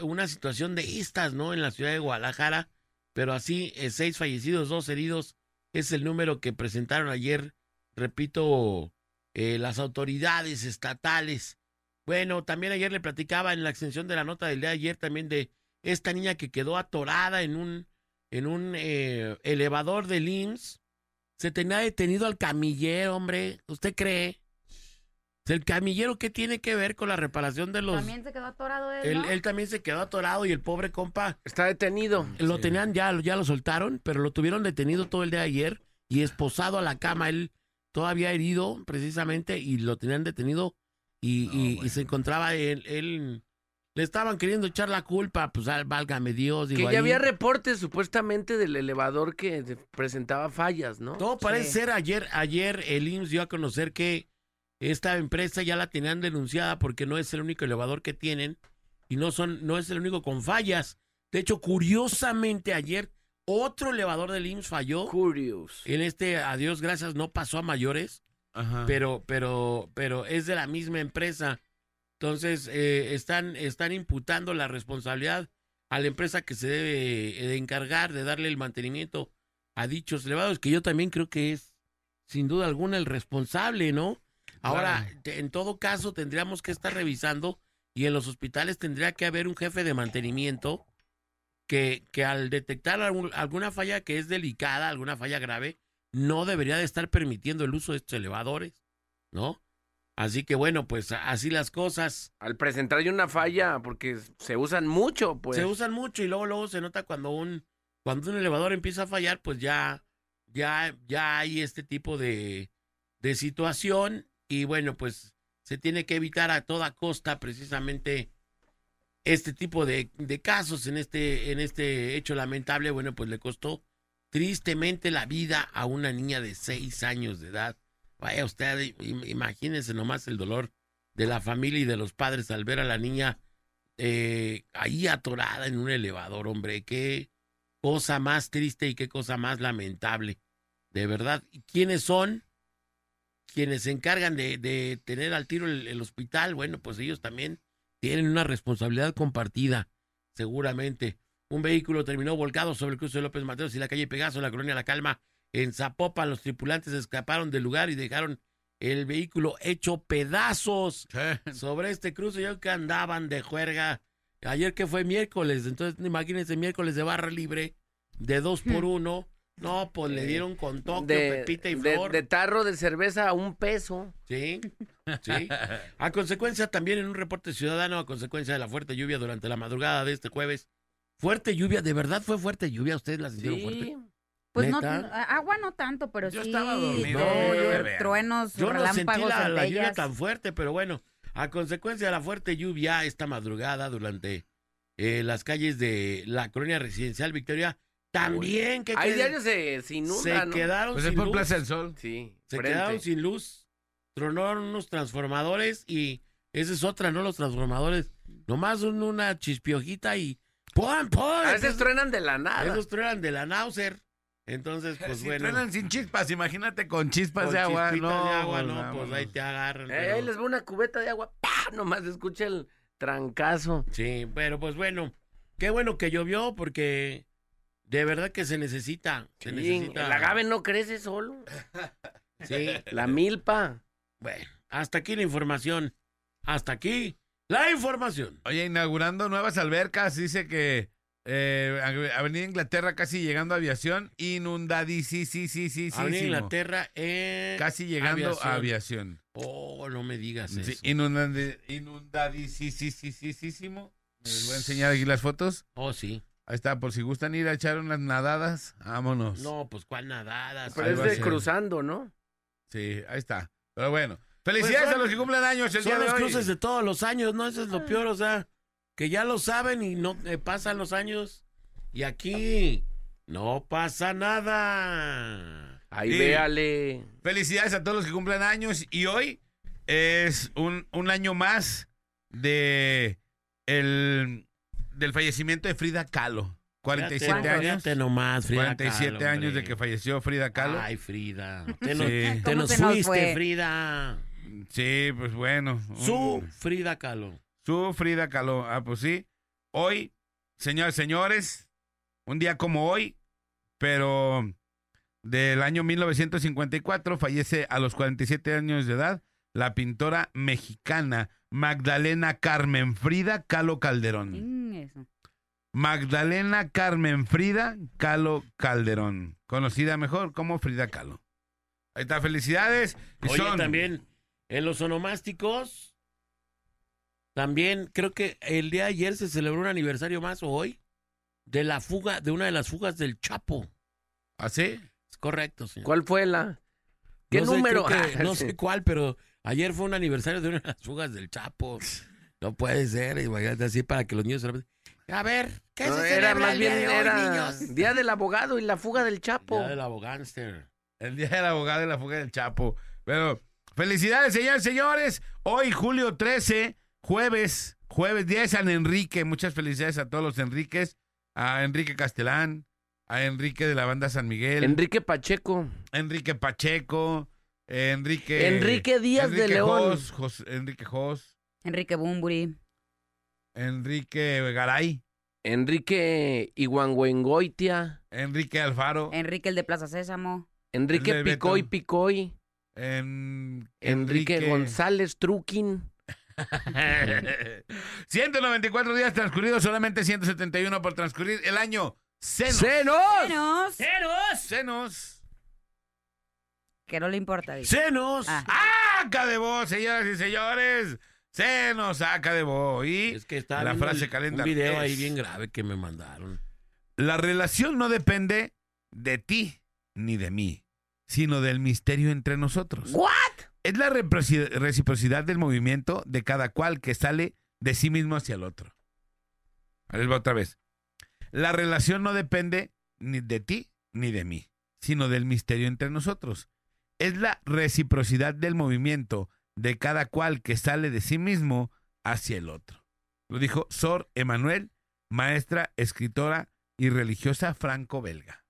una situación de estas, ¿no? En la ciudad de Guadalajara. Pero así, eh, seis fallecidos, dos heridos, es el número que presentaron ayer, repito, eh, las autoridades estatales. Bueno, también ayer le platicaba en la extensión de la nota del día de ayer también de esta niña que quedó atorada en un, en un eh, elevador del IMSS. Se tenía detenido al camillero, hombre. ¿Usted cree? ¿El camillero qué tiene que ver con la reparación de los... También se quedó atorado él, Él, ¿no? él también se quedó atorado y el pobre compa Está detenido. lo Sí. tenían ya, ya lo soltaron, pero lo tuvieron detenido todo el día de ayer y esposado a la cama. Él todavía herido, precisamente, y lo tenían detenido y, y- y se encontraba él, él- Le estaban queriendo echar la culpa, pues al- válgame Dios. Que ya ahí- había reportes supuestamente del elevador que presentaba fallas, ¿no? Todo parece Sí. ser ayer, ayer el IMSS dio a conocer que esta empresa ya la tenían denunciada porque no es el único elevador que tienen y no son, no es el único con fallas. De hecho, curiosamente ayer otro elevador del IMSS falló. Curious. En este, a Dios gracias, no pasó a mayores, Ajá. pero, pero, pero es de la misma empresa. Entonces, eh, están, están imputando la responsabilidad a la empresa que se debe eh, de encargar de darle el mantenimiento a dichos elevados, que yo también creo que es, sin duda alguna, el responsable, ¿no? Ahora, Claro. en todo caso, tendríamos que estar revisando y en los hospitales tendría que haber un jefe de mantenimiento que, que al detectar algún- alguna falla que es delicada, alguna falla grave, no debería de estar permitiendo el uso de estos elevadores, ¿no? Así que bueno, pues así las cosas. Al presentar una falla, porque se usan mucho, pues. Se usan mucho y luego luego se nota cuando un cuando un elevador empieza a fallar, pues ya ya ya hay este tipo de de situación y bueno, pues se tiene que evitar a toda costa precisamente este tipo de, casos en este en este hecho lamentable, bueno, pues le costó tristemente la vida a una niña de seis años de edad. Vaya usted, im- imagínense nomás el dolor de la familia y de los padres al ver a la niña eh, ahí atorada en un elevador, hombre. Qué cosa más triste y qué cosa más lamentable. De verdad. ¿Y quiénes son? Quienes se encargan de, de tener al tiro el, el hospital, bueno, pues ellos también tienen una responsabilidad compartida, seguramente. Un vehículo terminó volcado sobre el cruce de López Mateos y la calle Pegaso, la colonia La Calma. En Zapopan, los tripulantes escaparon del lugar y dejaron el vehículo hecho pedazos sobre este cruce. Yo que andaban de juerga. Ayer que fue miércoles, entonces imagínense miércoles de barra libre. de dos por uno. No, pues le dieron con Tokio, Pepita y de- Flor. de tarro de cerveza a un peso. Sí, sí. A consecuencia, también en un reporte ciudadano, a consecuencia de la fuerte lluvia durante la madrugada de este jueves. Fuerte lluvia, ¿de verdad fue fuerte lluvia? ¿Ustedes la sintieron fuerte? Sí. Pues no, agua no tanto, pero Yo sí estaba dormido, no, yo de de veras. truenos, Yo no sentí la, la lluvia tan fuerte, pero bueno, a consecuencia de la fuerte lluvia esta madrugada durante eh, las calles de la colonia residencial Victoria, también que Hay diarios se, se inunda, se ¿no? quedaron Pues es sin por luz. Plaza del Sol. Sí, Se frente. quedaron sin luz, tronaron unos transformadores y esa es otra, ¿no? Los transformadores, nomás un- una chispiojita y ¡pum, pum! A veces truenan de la nada. esos truenan de la náuser. Entonces, pues si bueno. truenan sin chispas, imagínate con chispas con de agua. chispitas No, de agua, no, vámonos. pues ahí te agarran. Eh, pero- ahí les va una cubeta de agua. ¡Pah! Nomás escucha el trancazo. Sí, pero pues bueno, qué bueno que llovió porque de verdad que se necesita. Se Sí, necesita. el agave no crece solo. Sí, La milpa. bueno, hasta aquí la información. Hasta aquí la información. Oye, inaugurando nuevas albercas, dice que eh, Ave- Avenida Inglaterra casi llegando a aviación, inundadísimo. Avenida Inglaterra en Casi llegando aviación. a aviación. Oh, no me digas Sí, eso. inundadísimo. Les voy a enseñar aquí las fotos. Oh, sí. Ahí está, por si gustan ir a echar unas nadadas, vámonos. No, pues cuál nadadas. Pero Ahí es de cruzando, ¿no? Sí, ahí está. Pero bueno, felicidades Pues son- a los que cumplen años el día Son de los hoy. cruces de todos los años, ¿no? Eso es lo peor, o sea, que ya lo saben y no eh, pasan los años. Y aquí no pasa nada. Ahí Sí. véale. Felicidades a todos los que cumplen años y hoy es un, un año más de el del fallecimiento de Frida Kahlo. 47 Fíjate, años. fíjate nomás, Frida 47 Kahlo, años de que falleció Frida Kahlo. Ay, Frida. Te, nos- Sí. te ¿Cómo nos fuiste, fue? Frida. Sí, pues bueno. Su un- Frida Kahlo. su Frida Kahlo. Ah, pues sí. Hoy, señores, señores, un día como hoy, pero del año 1954, fallece a los 47 años de edad la pintora mexicana Magdalena Carmen Frida Kahlo Calderón. Magdalena Carmen Frida Kahlo Calderón, conocida mejor como Frida Kahlo. Ahí está, felicidades. Y Oye, son- también en los onomásticos, también creo que el día de ayer se celebró un aniversario más o hoy de la fuga, de una de las fugas del Chapo. ¿Así? Es correcto, señor. ¿Cuál fue la? ¿Qué No número? que- Ah, no sí. sé cuál, pero ayer fue un aniversario de una de las fugas del Chapo. No puede ser, imagínate así para que los niños se lo- A ver, ¿qué No, se era celebra más el bien día de hoy, era niños? Día del Abogado y la fuga del Chapo. Día del abogánster. El día del abogado de la fuga del Chapo. Pero felicidades, señores, señores. Hoy, julio 13, jueves, jueves 10, San Enrique. Muchas felicidades a todos los Enriques. A Enrique Castelán, a Enrique de la banda San Miguel, Enrique Pacheco. Enrique Pacheco, Enrique... Enrique Díaz de Enrique León. Jos, Jos- Enrique Jos, Enrique Bumburi. Enrique Garay, Enrique Iguanguengoitia. Enrique Alfaro, Enrique el de Plaza Sésamo. Enrique Picoy Beto. Picoy. en- Enrique, González Truquín. 194 días transcurridos, solamente 171 por transcurrir el año. Senos. ¡Senos! Menos. ¡Ceros! Que no le importa, dice. ¡Senos! Ah. Saca de voz, señoras y señores. Se nos saca de voz. Y Es que está la frase el- calenta un video es, ahí bien grave que me mandaron. La relación no depende de ti ni de mí, sino del misterio entre nosotros. ¿What? Es la reciprocidad del movimiento de cada cual que sale de sí mismo hacia el otro. Ahí les va otra vez. La relación no depende ni de ti ni de mí, sino del misterio entre nosotros. Es la reciprocidad del movimiento de cada cual que sale de sí mismo hacia el otro. Lo dijo Sor Emanuel, maestra, escritora y religiosa franco-belga.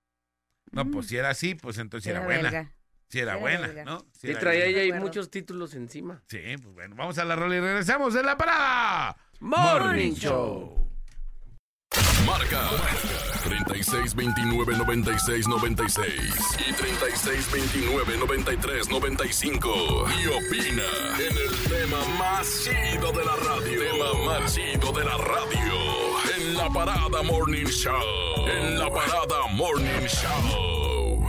No, pues si era así, pues entonces era, buena. belga. Si era Era buena, belga. ¿no? Si Y era traía buena. ella ahí muchos títulos encima. Sí, pues bueno, vamos a la rola y regresamos de la parada. Morning Show. Marca 36 29 96 96 y 36 29 93 95 y opina en el tema más chido de la radio. Tema más chido de la radio. En la parada Morning Show. En La Parada Morning Show.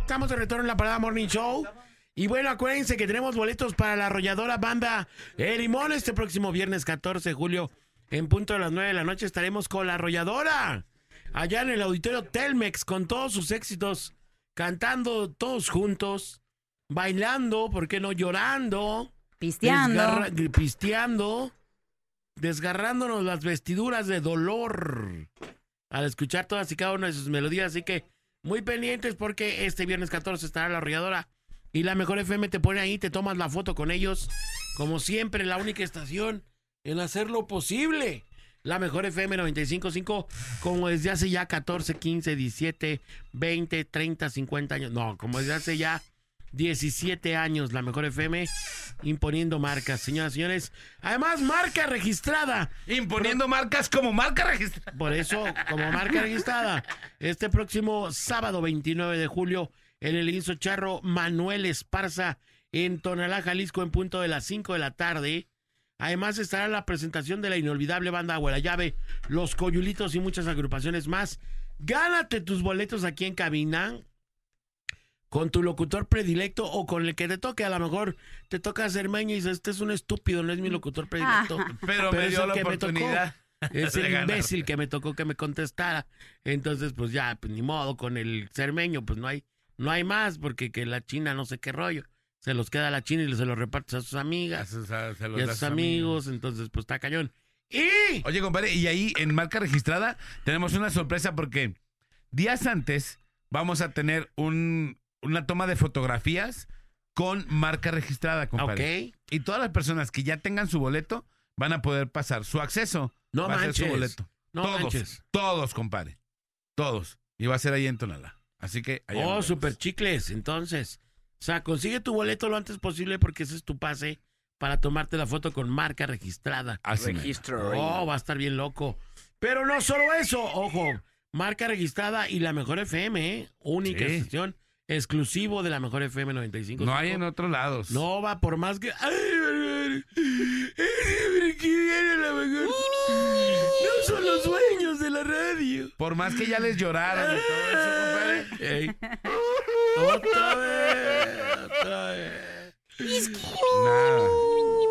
Estamos de retorno en la Parada Morning Show. Y bueno, acuérdense que tenemos boletos para la arrolladora banda El Limón este próximo viernes 14 de julio. En punto de las 9 de la noche estaremos con la arrolladora. Allá en el auditorio Telmex con todos sus éxitos. Cantando todos juntos. Bailando, ¿por qué no? Llorando. Pisteando. desgarra- pisteando. Desgarrándonos las vestiduras de dolor. Al escuchar todas y cada una de sus melodías. Así que muy pendientes porque este viernes 14 estará la arrolladora. Y la mejor FM te pone ahí, te tomas la foto con ellos. Como siempre, la única estación en hacer lo posible. La mejor FM 95.5, como desde hace ya 14, 15, 17, 20, 30, 50 años. No, como desde hace ya 17 años, la mejor FM imponiendo marcas. Señoras y señores, además, marca registrada. Imponiendo marcas como marca registrada. Por eso, como marca registrada, este próximo sábado 29 de julio, en el Inso Charro Manuel Esparza, en Tonalá, Jalisco, en punto de las 5 de la tarde. Además estará la presentación de la inolvidable banda Agua la Llave, Los Coyulitos y muchas agrupaciones más. Gánate tus boletos aquí en cabina con tu locutor predilecto o con el que te toque. A lo mejor te toca Cermeño y dices, este es un estúpido, no es mi locutor predilecto. Pero, me es dio el la que me tocó. oportunidad. Es el ganar. imbécil que me tocó que me contestara. Entonces, pues ya, pues ni modo, con el cermeño, pues no hay, no hay más, porque que la China no sé qué rollo. Se los queda a la China y se los repartes a sus A amigas sus, a- se los y a sus amigos. Entonces, pues está cañón. Y Oye, compadre, y ahí en marca registrada tenemos una sorpresa porque días antes vamos a tener un, una toma de fotografías con marca registrada, compadre. ok. Y todas las personas que ya tengan su boleto van a poder pasar su acceso. No va a ser su manches. boleto. No todos, manches. todos, compadre. Todos. Y va a ser ahí en Tonalá. Así que allá Oh, super chicles. Entonces, o sea, consigue tu boleto lo antes posible porque ese es tu pase para tomarte la foto con marca registrada. Así mero. Registro. Oh, va a estar bien loco. Pero no solo eso, ojo, marca registrada y la mejor FM, ¿eh? Única Sí. estación exclusivo de la mejor FM 95. No hay en otros lados. No va por más que. ¡Ay, ay, ay! ¿Qué viene la mejor? No son los dueños de la radio. Por más que ya les lloraron y todo eso, compadre. Otra vez, otra vez. Nada.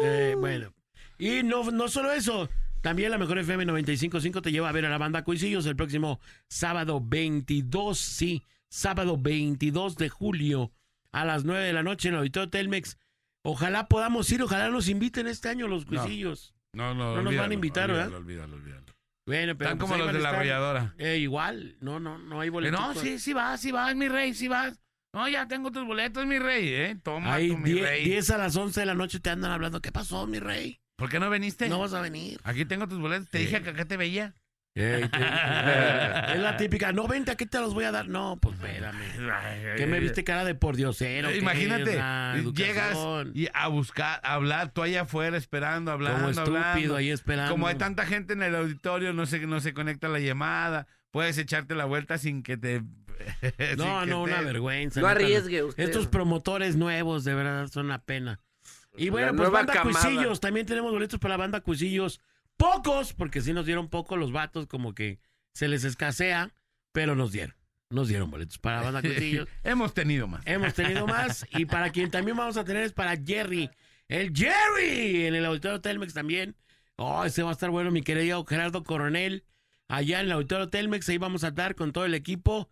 Eh, bueno, y no, no solo eso, también la mejor FM 95.5 te lleva a ver a la banda Cuisillos el próximo sábado 22, sí, sábado 22 de julio a las 9 de la noche en el Auditorio Telmex. Ojalá podamos ir, ojalá nos inviten este año los Cuisillos. No, no, No nos van a invitar, ¿verdad? Olvídalo, olvídalo. Bueno, pero Están pues como los de la arrolladora. Eh, igual, no, no, no hay Eh, boletos. No, sí, sí vas, sí vas, mi rey, sí vas. No, ya tengo tus boletos, mi rey, ¿eh? Toma Ahí tú, mi 10 rey. 10 a las 11 de la noche te andan hablando. ¿Qué pasó, mi rey? ¿Por qué no viniste? No vas a venir. Aquí tengo tus boletos. Te dije que acá te veía. Ey, te- es la típica. No, vente, aquí te los voy a dar. No, pues espérame. ¿Qué me viste cara de por diosero? Eh, ¿Qué Imagínate, llegas y a buscar, a hablar, tú allá afuera esperando, hablando, Como estúpido hablando. ahí esperando. Como hay tanta gente en el auditorio, no se, no se conecta la llamada. Puedes echarte la vuelta sin que te... No, no, una vergüenza. No arriesgue usted. Estos promotores nuevos, de verdad, son una pena. Y La bueno, pues banda camada. Cuisillos, también tenemos boletos para la banda Cuisillos. Pocos, porque sí nos dieron poco los vatos, como que se les escasea, pero nos dieron. Nos dieron boletos para la banda Cuisillos. Hemos tenido más. Hemos tenido más. Y para quien también vamos a tener es para Jerry. El Jerry en el auditorio Telmex también. Oh, ese va a estar bueno, mi querido Gerardo Coronel. Allá en el auditorio Telmex, ahí vamos a estar con todo el equipo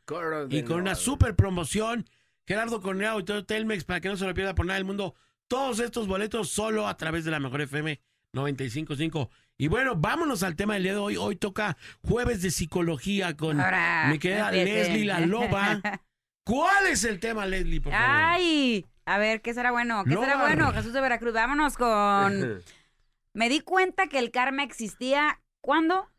y con una super promoción. Gerardo Coronel, auditorio Telmex, para que no se lo pierda por nada del mundo. Todos estos boletos solo a través de la mejor FM 95.5. Y bueno, vámonos al tema del día de hoy. Hoy toca jueves de psicología con Ahora, mi querida. Leslie la Loba. ¿Cuál es el tema, Leslie, por favor? Ay, a ver, ¿qué será bueno? ¿Qué será bueno? Jesús de Veracruz, vámonos con... Me di cuenta que el karma existía. ¿Cuándo?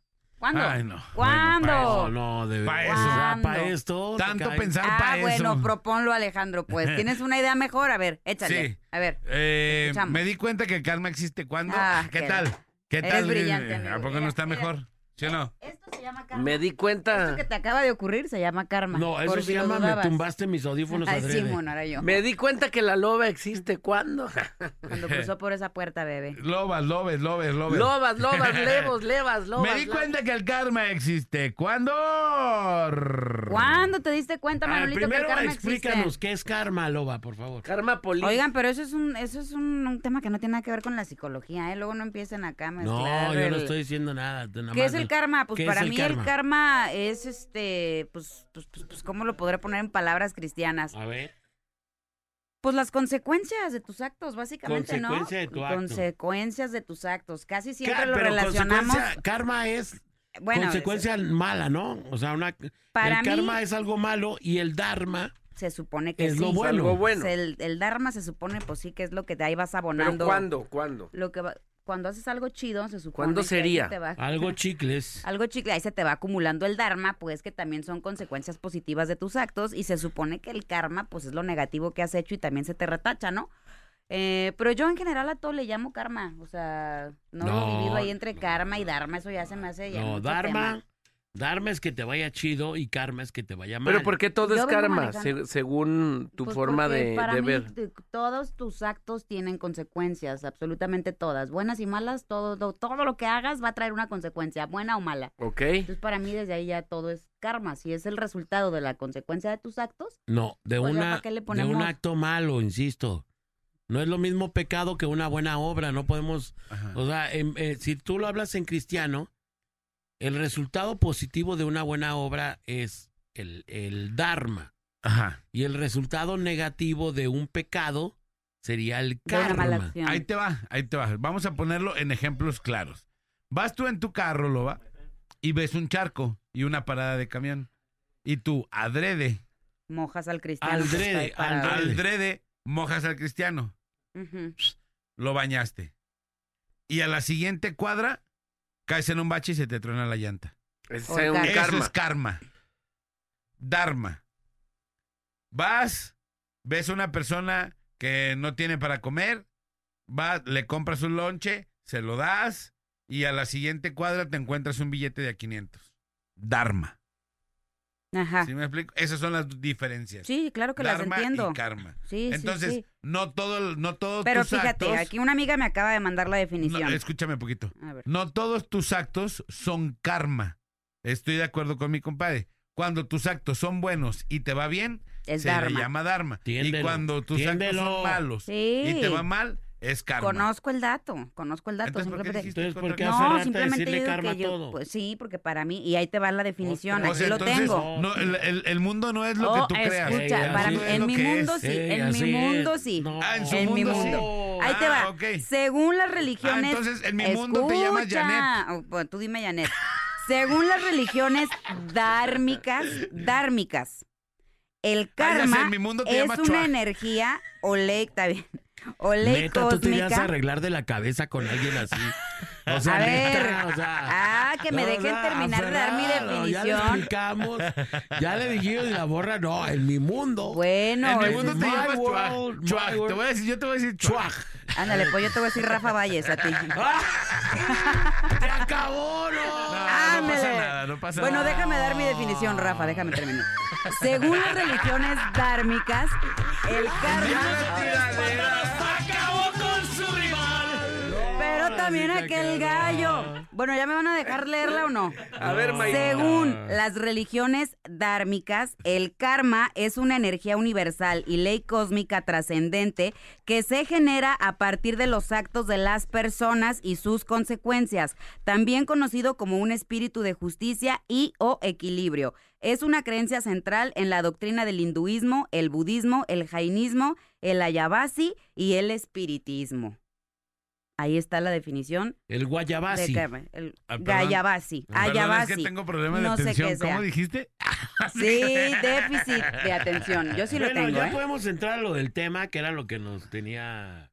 ¿Cuándo? Ay, no. ¿Cuándo? No, no, de Pa' verdad. eso. O sea, ¿Cuándo? pa' esto. Tanto pensar Ah, para bueno, eso. proponlo, Alejandro, pues. ¿Tienes una idea mejor? A ver, échale. Sí. A ver. Eh, me di cuenta que el karma existe cuando. Ah, ¿Qué qué- tal? ¿Qué eres tal? brillante, amigo. ¿A poco no está mira. mejor? ¿Sí o no? Esto se llama karma. Me di cuenta. Esto que te acaba de ocurrir se llama karma. No, eso por se llama me tumbaste mis audífonos Ay, adrede. sí, mono, era yo. Me di cuenta que la loba existe. ¿Cuándo? Cuando cruzó por esa puerta, bebé. Lobas, lobes, lobes, lobes. Lobas, lobas, levos, levas, lobas. Me di lobas. cuenta que el karma existe. ¿Cuándo? ¿Cuándo te diste cuenta, Ah, Manolito, que el primero karma explícanos existe? qué es karma, Loba, por favor. Karma político. Oigan, pero eso es un eso es un, un tema que no tiene nada que ver con la psicología, ¿eh? Luego no empiecen acá a No, mezclar yo no estoy diciendo nada. nada ¿Qué más es el karma? Pues ¿qué es para el mí karma? el karma es este, pues, pues, pues, pues, ¿cómo lo podré poner en palabras cristianas? A ver. Pues las consecuencias de tus actos, básicamente, ¿no? Consecuencia de tu acto. Consecuencias de tus actos. Casi siempre Ca- lo pero relacionamos. consecuencia- Karma es Bueno, consecuencia mala, ¿no? O sea, una, Para el mí- karma es algo malo y el dharma se supone que es sí. lo bueno. Algo bueno. El, el dharma se supone, pues sí, que es lo que de ahí vas ¿Pero abonando. cuándo? ¿Cuándo? Lo que va- cuando haces algo chido, se supone. ¿Cuándo que sería? se te va- algo chicles. algo chicle, ahí se te va acumulando el dharma, pues que también son consecuencias positivas de tus actos y se supone que el karma, pues es lo negativo que has hecho y también se te retacha, ¿no? Eh, pero yo en general a todo le llamo karma, o sea, no, lo No, divido ahí entre karma y dharma, eso ya se me hace ya No, mucho dharma, tema. Dharma es que te vaya chido y karma es que te vaya mal. ¿Pero por qué todo es karma? se- según tu Pues forma de, para de mí, ver. todos tus actos tienen consecuencias, absolutamente todas, buenas y malas, todo, todo, todo lo que hagas va a traer una consecuencia, buena o mala. ¿Ok? Entonces para mí desde ahí ya todo es karma, si es el resultado de la consecuencia de tus actos, No, de, Pues una, ¿para qué le de un acto malo, insisto. No es lo mismo pecado que una buena obra. No podemos. Ajá. O sea, em- eh, si tú lo hablas en cristiano, el resultado positivo de una buena obra es el, el dharma. Ajá. Y el resultado negativo de un pecado sería el karma. Ahí te va, ahí te va. Vamos a ponerlo en ejemplos claros. Vas tú en tu carro, Loba, y ves un charco y una parada de camión. Y tú, adrede, Mojas al cristiano. Aldrede, mojas al cristiano. Lo bañaste. Y a la siguiente cuadra, caes en un bache y se te truena la llanta. Es un karma. Eso karma. es karma. Dharma. Vas, ves una persona que no tiene para comer, vas, le compras un lonche, se lo das y a la siguiente cuadra te encuentras un billete de a 500. Dharma. Ajá. ¿Sí me explico? Esas son las diferencias. Sí, claro que las entiendo. y karma. Sí, sí, Entonces, sí. no todo, no todos Pero tus fíjate, actos. aquí una amiga me acaba de mandar la no, definición. escúchame un poquito. A ver. No todos tus actos son karma. Estoy de acuerdo con mi compadre. Cuando tus actos son buenos y te va bien, Es se dharma. le llama dharma. Y cuando tus tiéndelo. actos son malos Sí. y te va mal, es karma. Conozco el dato, conozco el dato. Entonces, ¿por qué simplemente- dijiste Entonces, ¿por qué hace No, simplemente digo karma que yo, todo? pues sí, porque para mí, y ahí te va la definición, O aquí lo tengo. no, el, el- el mundo no es lo Oh, que tú creas. escucha, para mí, en mi mundo sí, en mi mundo sí. Ah, en su en mi mundo sí. Ahí te Ah, va. ok. Según las religiones. Ah, entonces, en mi mundo te llamas Escucha. Janet. Oh, bueno, tú dime Janet. Según las religiones dármicas, dármicas, el Ah, sé, karma en mi mundo te es una energía o ley, está bien, o ley Neta, tú te ibas a arreglar de la cabeza con alguien así. O sea, A ver. neta, o sea. Ah, que me no, dejen terminar de dar mi aferrado, Ya le definición. explicamos. Ya le dijimos y la borra, no, en mi mundo. Bueno, en mi mundo te llamas Chuaj. world, Chuaj. my Te voy a decir, yo te voy a decir Chuaj. Ándale, pues yo te voy a decir Rafa Valles a ti. ¡Se acabó, no! No, pasa nada, no pasa Bueno, nada. déjame dar mi definición, Rafa, déjame terminar. Según las religiones dármicas, el karma. Pero también aquel gallo. Bueno, ¿ya me van a dejar leerla o no? A ver. Según las religiones dármicas, el karma es una energía universal y ley cósmica trascendente que se genera a partir de los actos de las personas y sus consecuencias, también conocido como un espíritu de justicia y o equilibrio. Es una creencia central en la doctrina del hinduismo, el budismo, el jainismo, el ayavasi y el espiritismo. Ahí está la definición El de guayabasi. karma. El Ah. Perdón, Ayabasi. es que tengo problemas de No sé atención. sea. ¿Cómo dijiste? Sí, déficit de atención. Yo sí lo tengo, ya ¿eh? podemos entrar a lo del tema, que era lo que nos tenía...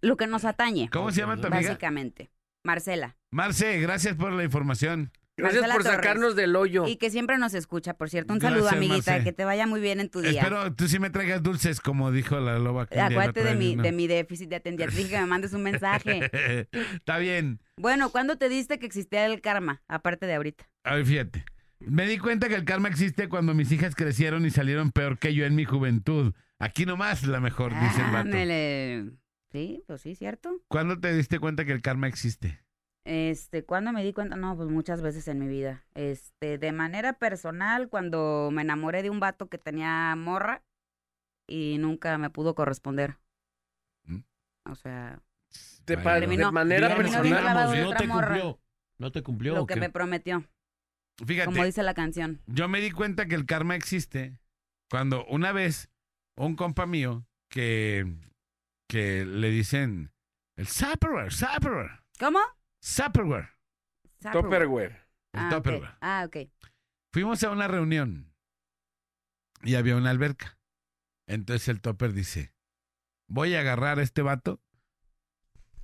Lo que nos atañe, ¿Cómo se llama tu amiga? básicamente. Marcela. Marce, gracias por la información. Gracias Marcela por Torres. sacarnos del hoyo. Y que siempre nos escucha, por cierto. Un Gracias, saludo, amiguita. Marce. Que te vaya muy bien en tu día. Espero tú sí me traigas dulces, como dijo la loba. que Acuérdate de mi, de mi déficit de atención. Te dije que me mandes un mensaje. Está bien. Bueno, ¿cuándo te diste que existía el karma? Aparte de ahorita. A ver, fíjate. Me di cuenta que el karma existe cuando mis hijas crecieron y salieron peor que yo en mi juventud. Aquí nomás la mejor, dice el vato. Ándele. Sí, pues sí, cierto. ¿Cuándo te diste cuenta que el karma existe? Este, ¿cuándo me di cuenta? No, pues muchas veces en mi vida. Este, de manera personal, cuando me enamoré de un vato que tenía morra y nunca me pudo corresponder. ¿Mm? O sea, De, Vaya. pa- de Terminó- manera terminó personal. no te morra. cumplió. No te cumplió. lo ¿o que me prometió, Fíjate, como dice la canción. yo me di cuenta que el karma existe cuando una vez un compa mío que, que le dicen el Zapperware, Zapperware, ¿Cómo? Zapperware, Tupperware. el Ah, ok. Tupperware. Ah, ok. Fuimos a una reunión y había una alberca. Entonces el topper dice, voy a agarrar a este vato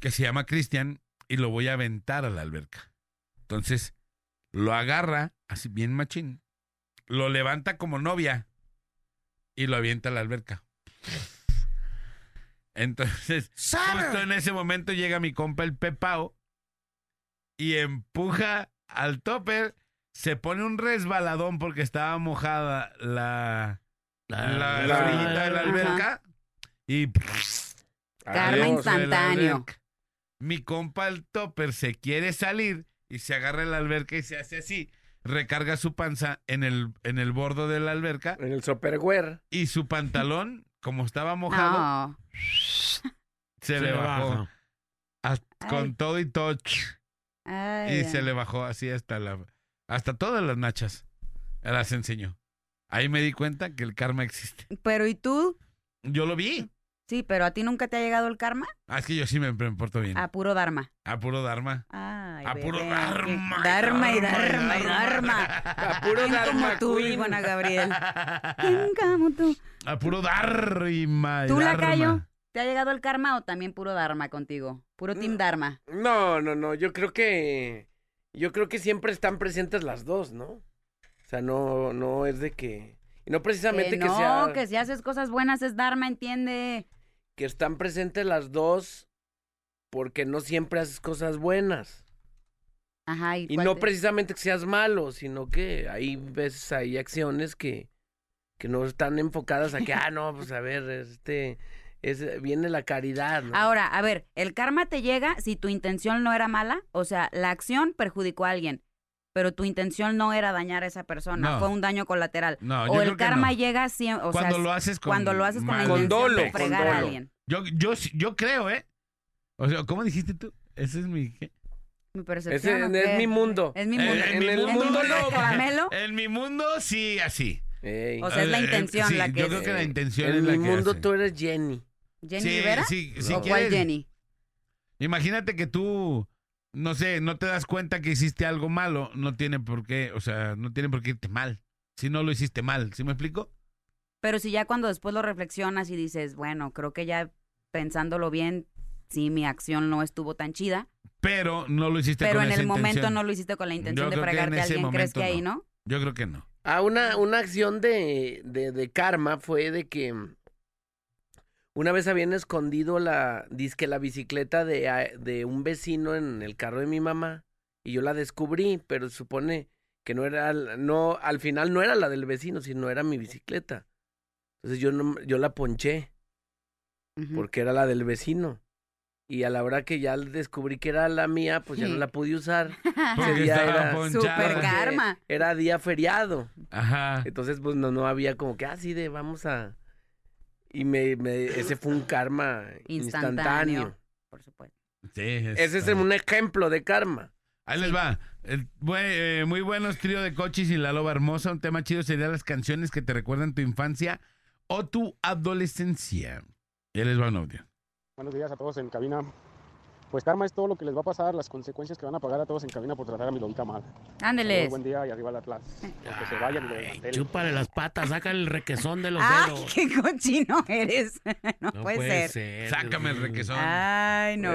que se llama Cristian y lo voy a aventar a la alberca. Entonces lo agarra, así bien machín, lo levanta como novia y lo avienta a la alberca. Entonces, justo en ese momento llega mi compa el Pepao y empuja al topper, se pone un resbaladón porque estaba mojada la, la, la la- orillita de la Ajá. alberca y Karma instantáneo. Mi compa el topper se quiere salir y se agarra en la alberca y se hace así. Recarga su panza en el, en el bordo de la alberca En el Tupperware. y su pantalón, como estaba mojado, No. se, le bajó. Con todo y todo. Ay, Y ay. se le bajó así hasta la hasta todas las nachas. Las enseñó. Ahí me di cuenta que el karma existe. Pero ¿y tú? Yo lo vi. Sí, pero ¿a ti nunca te ha llegado el karma? Ah, es que yo sí me, me porto bien. A puro dharma. A puro Dharma. Ay, A puro bebé, Dharma. Dharma y Dharma y Dharma. A puro ¿Quién como Dharma tú, Queen. Ivana Gabriel? ¿Quién como tú? A puro Dharma. y ¿Tú, Dharma. Lacayo? ¿Te ha llegado el karma o también puro Dharma contigo? Puro Team Mm. Dharma. No, no, no. Yo creo que. Yo creo que siempre están presentes las dos, ¿no? O sea, no, no es de que. Y no precisamente Que que, no, sea. que si haces cosas buenas es Dharma, entiende. que están presentes las dos porque no siempre haces cosas buenas. Ajá. ¿y, Y no te- precisamente que seas malo, sino que hay veces hay acciones que, que no están enfocadas a que, ah, no, pues a ver, este, es, viene la caridad, ¿no? Ahora, a ver, el karma te llega si tu intención no era mala, o sea, la acción perjudicó a alguien, pero tu intención no era dañar a esa persona, No. fue un daño colateral. No, yo o el creo que karma no. llega siempre, o Cuando sea, lo haces con cuando lo haces con la intención dolo, de con fregar a alguien. Yo, yo, yo creo, ¿eh? O sea, ¿cómo dijiste tú? Ese es mi... ¿qué? Mi Ese percepción. ¿o es mi mundo. Es mi En- mundo. en En mi el ¿Es mi mundo no. caramelo? En mi mundo, sí, así. Ey. O sea, es la Eh, eh, intención sí, la que Yo es- creo que la intención es en la mi que mundo hace. tú eres Jenny. ¿Jenny Sí, Rivera? sí, si ¿O cuál Jenny? Imagínate que tú, no sé, no te das cuenta que hiciste algo malo, no tiene por qué, o sea, no tiene por qué irte mal. Si no lo hiciste mal, ¿sí me explico? Pero si ya cuando después lo reflexionas y dices, bueno, creo que ya pensándolo bien, sí, mi acción no estuvo tan chida, Pero no lo hiciste pero con en esa el momento intención. no lo hiciste con la intención Yo de fregarte a alguien, ¿crees que momento ahí no. no? Yo creo que no. Ah, una, una acción de, de, de karma fue de que una vez habían escondido la, disque la bicicleta de, de un vecino en el carro de mi mamá y yo la descubrí, pero se supone que no era, no, al final no era la del vecino, sino era mi bicicleta. Entonces yo no, yo la ponché porque era la del vecino. Y a la hora que ya descubrí que era la mía, pues ya no la pude usar. Porque día estaba era. Super karma. Era día feriado. Ajá. Entonces, pues no, no había como que así de vamos a. Y me, me- ese fue un karma Instantáneo. instantáneo. Por supuesto. Sí, es- Ese es un ejemplo de karma. Ahí les va. Eh, muy buenos trío de coches y la loba hermosa. Un tema chido sería las canciones que te recuerdan tu infancia o tu adolescencia. Ahí les va un audio. Buenos días a todos en cabina. Pues karma es todo lo que les va a pasar, las consecuencias que van a pagar a todos en cabina por tratar a mi lobita mal. Ándeles. Buen día y arriba el Atlas. Que se vayan y Ay, chúpale las patas, sácale el requesón de los ¡Ay, dedos. qué cochino eres! no, No puede, ser. Sácame el requesón. Ay, no.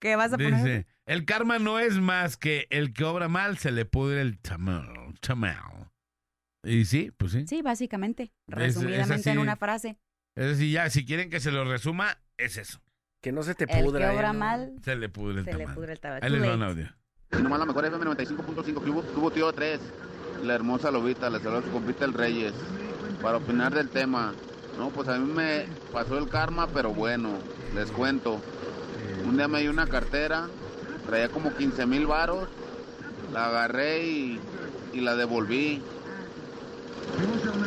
¿Qué vas a poner? Dice, El karma no es más que el que obra mal se le pudre el tamal. tamal. Y sí, pues sí. Sí, básicamente. Es- es Resumidamente en una frase. Es decir, ya, si quieren que se lo resuma, es eso. Que no se te El que pudra. obra ¿eh? ¿no? mal, Se le pudre el se le pudre el tabaco. Ahí un late. audio. Y nomás la mejor FM 95.5 Club, Club Tío 3. La hermosa Lobita, la saluda su compita el Reyes. Para opinar del tema. No, pues a mí me pasó el karma, pero bueno, les cuento. Un día me dio una cartera, traía como 15 mil varos. La agarré y, y la devolví.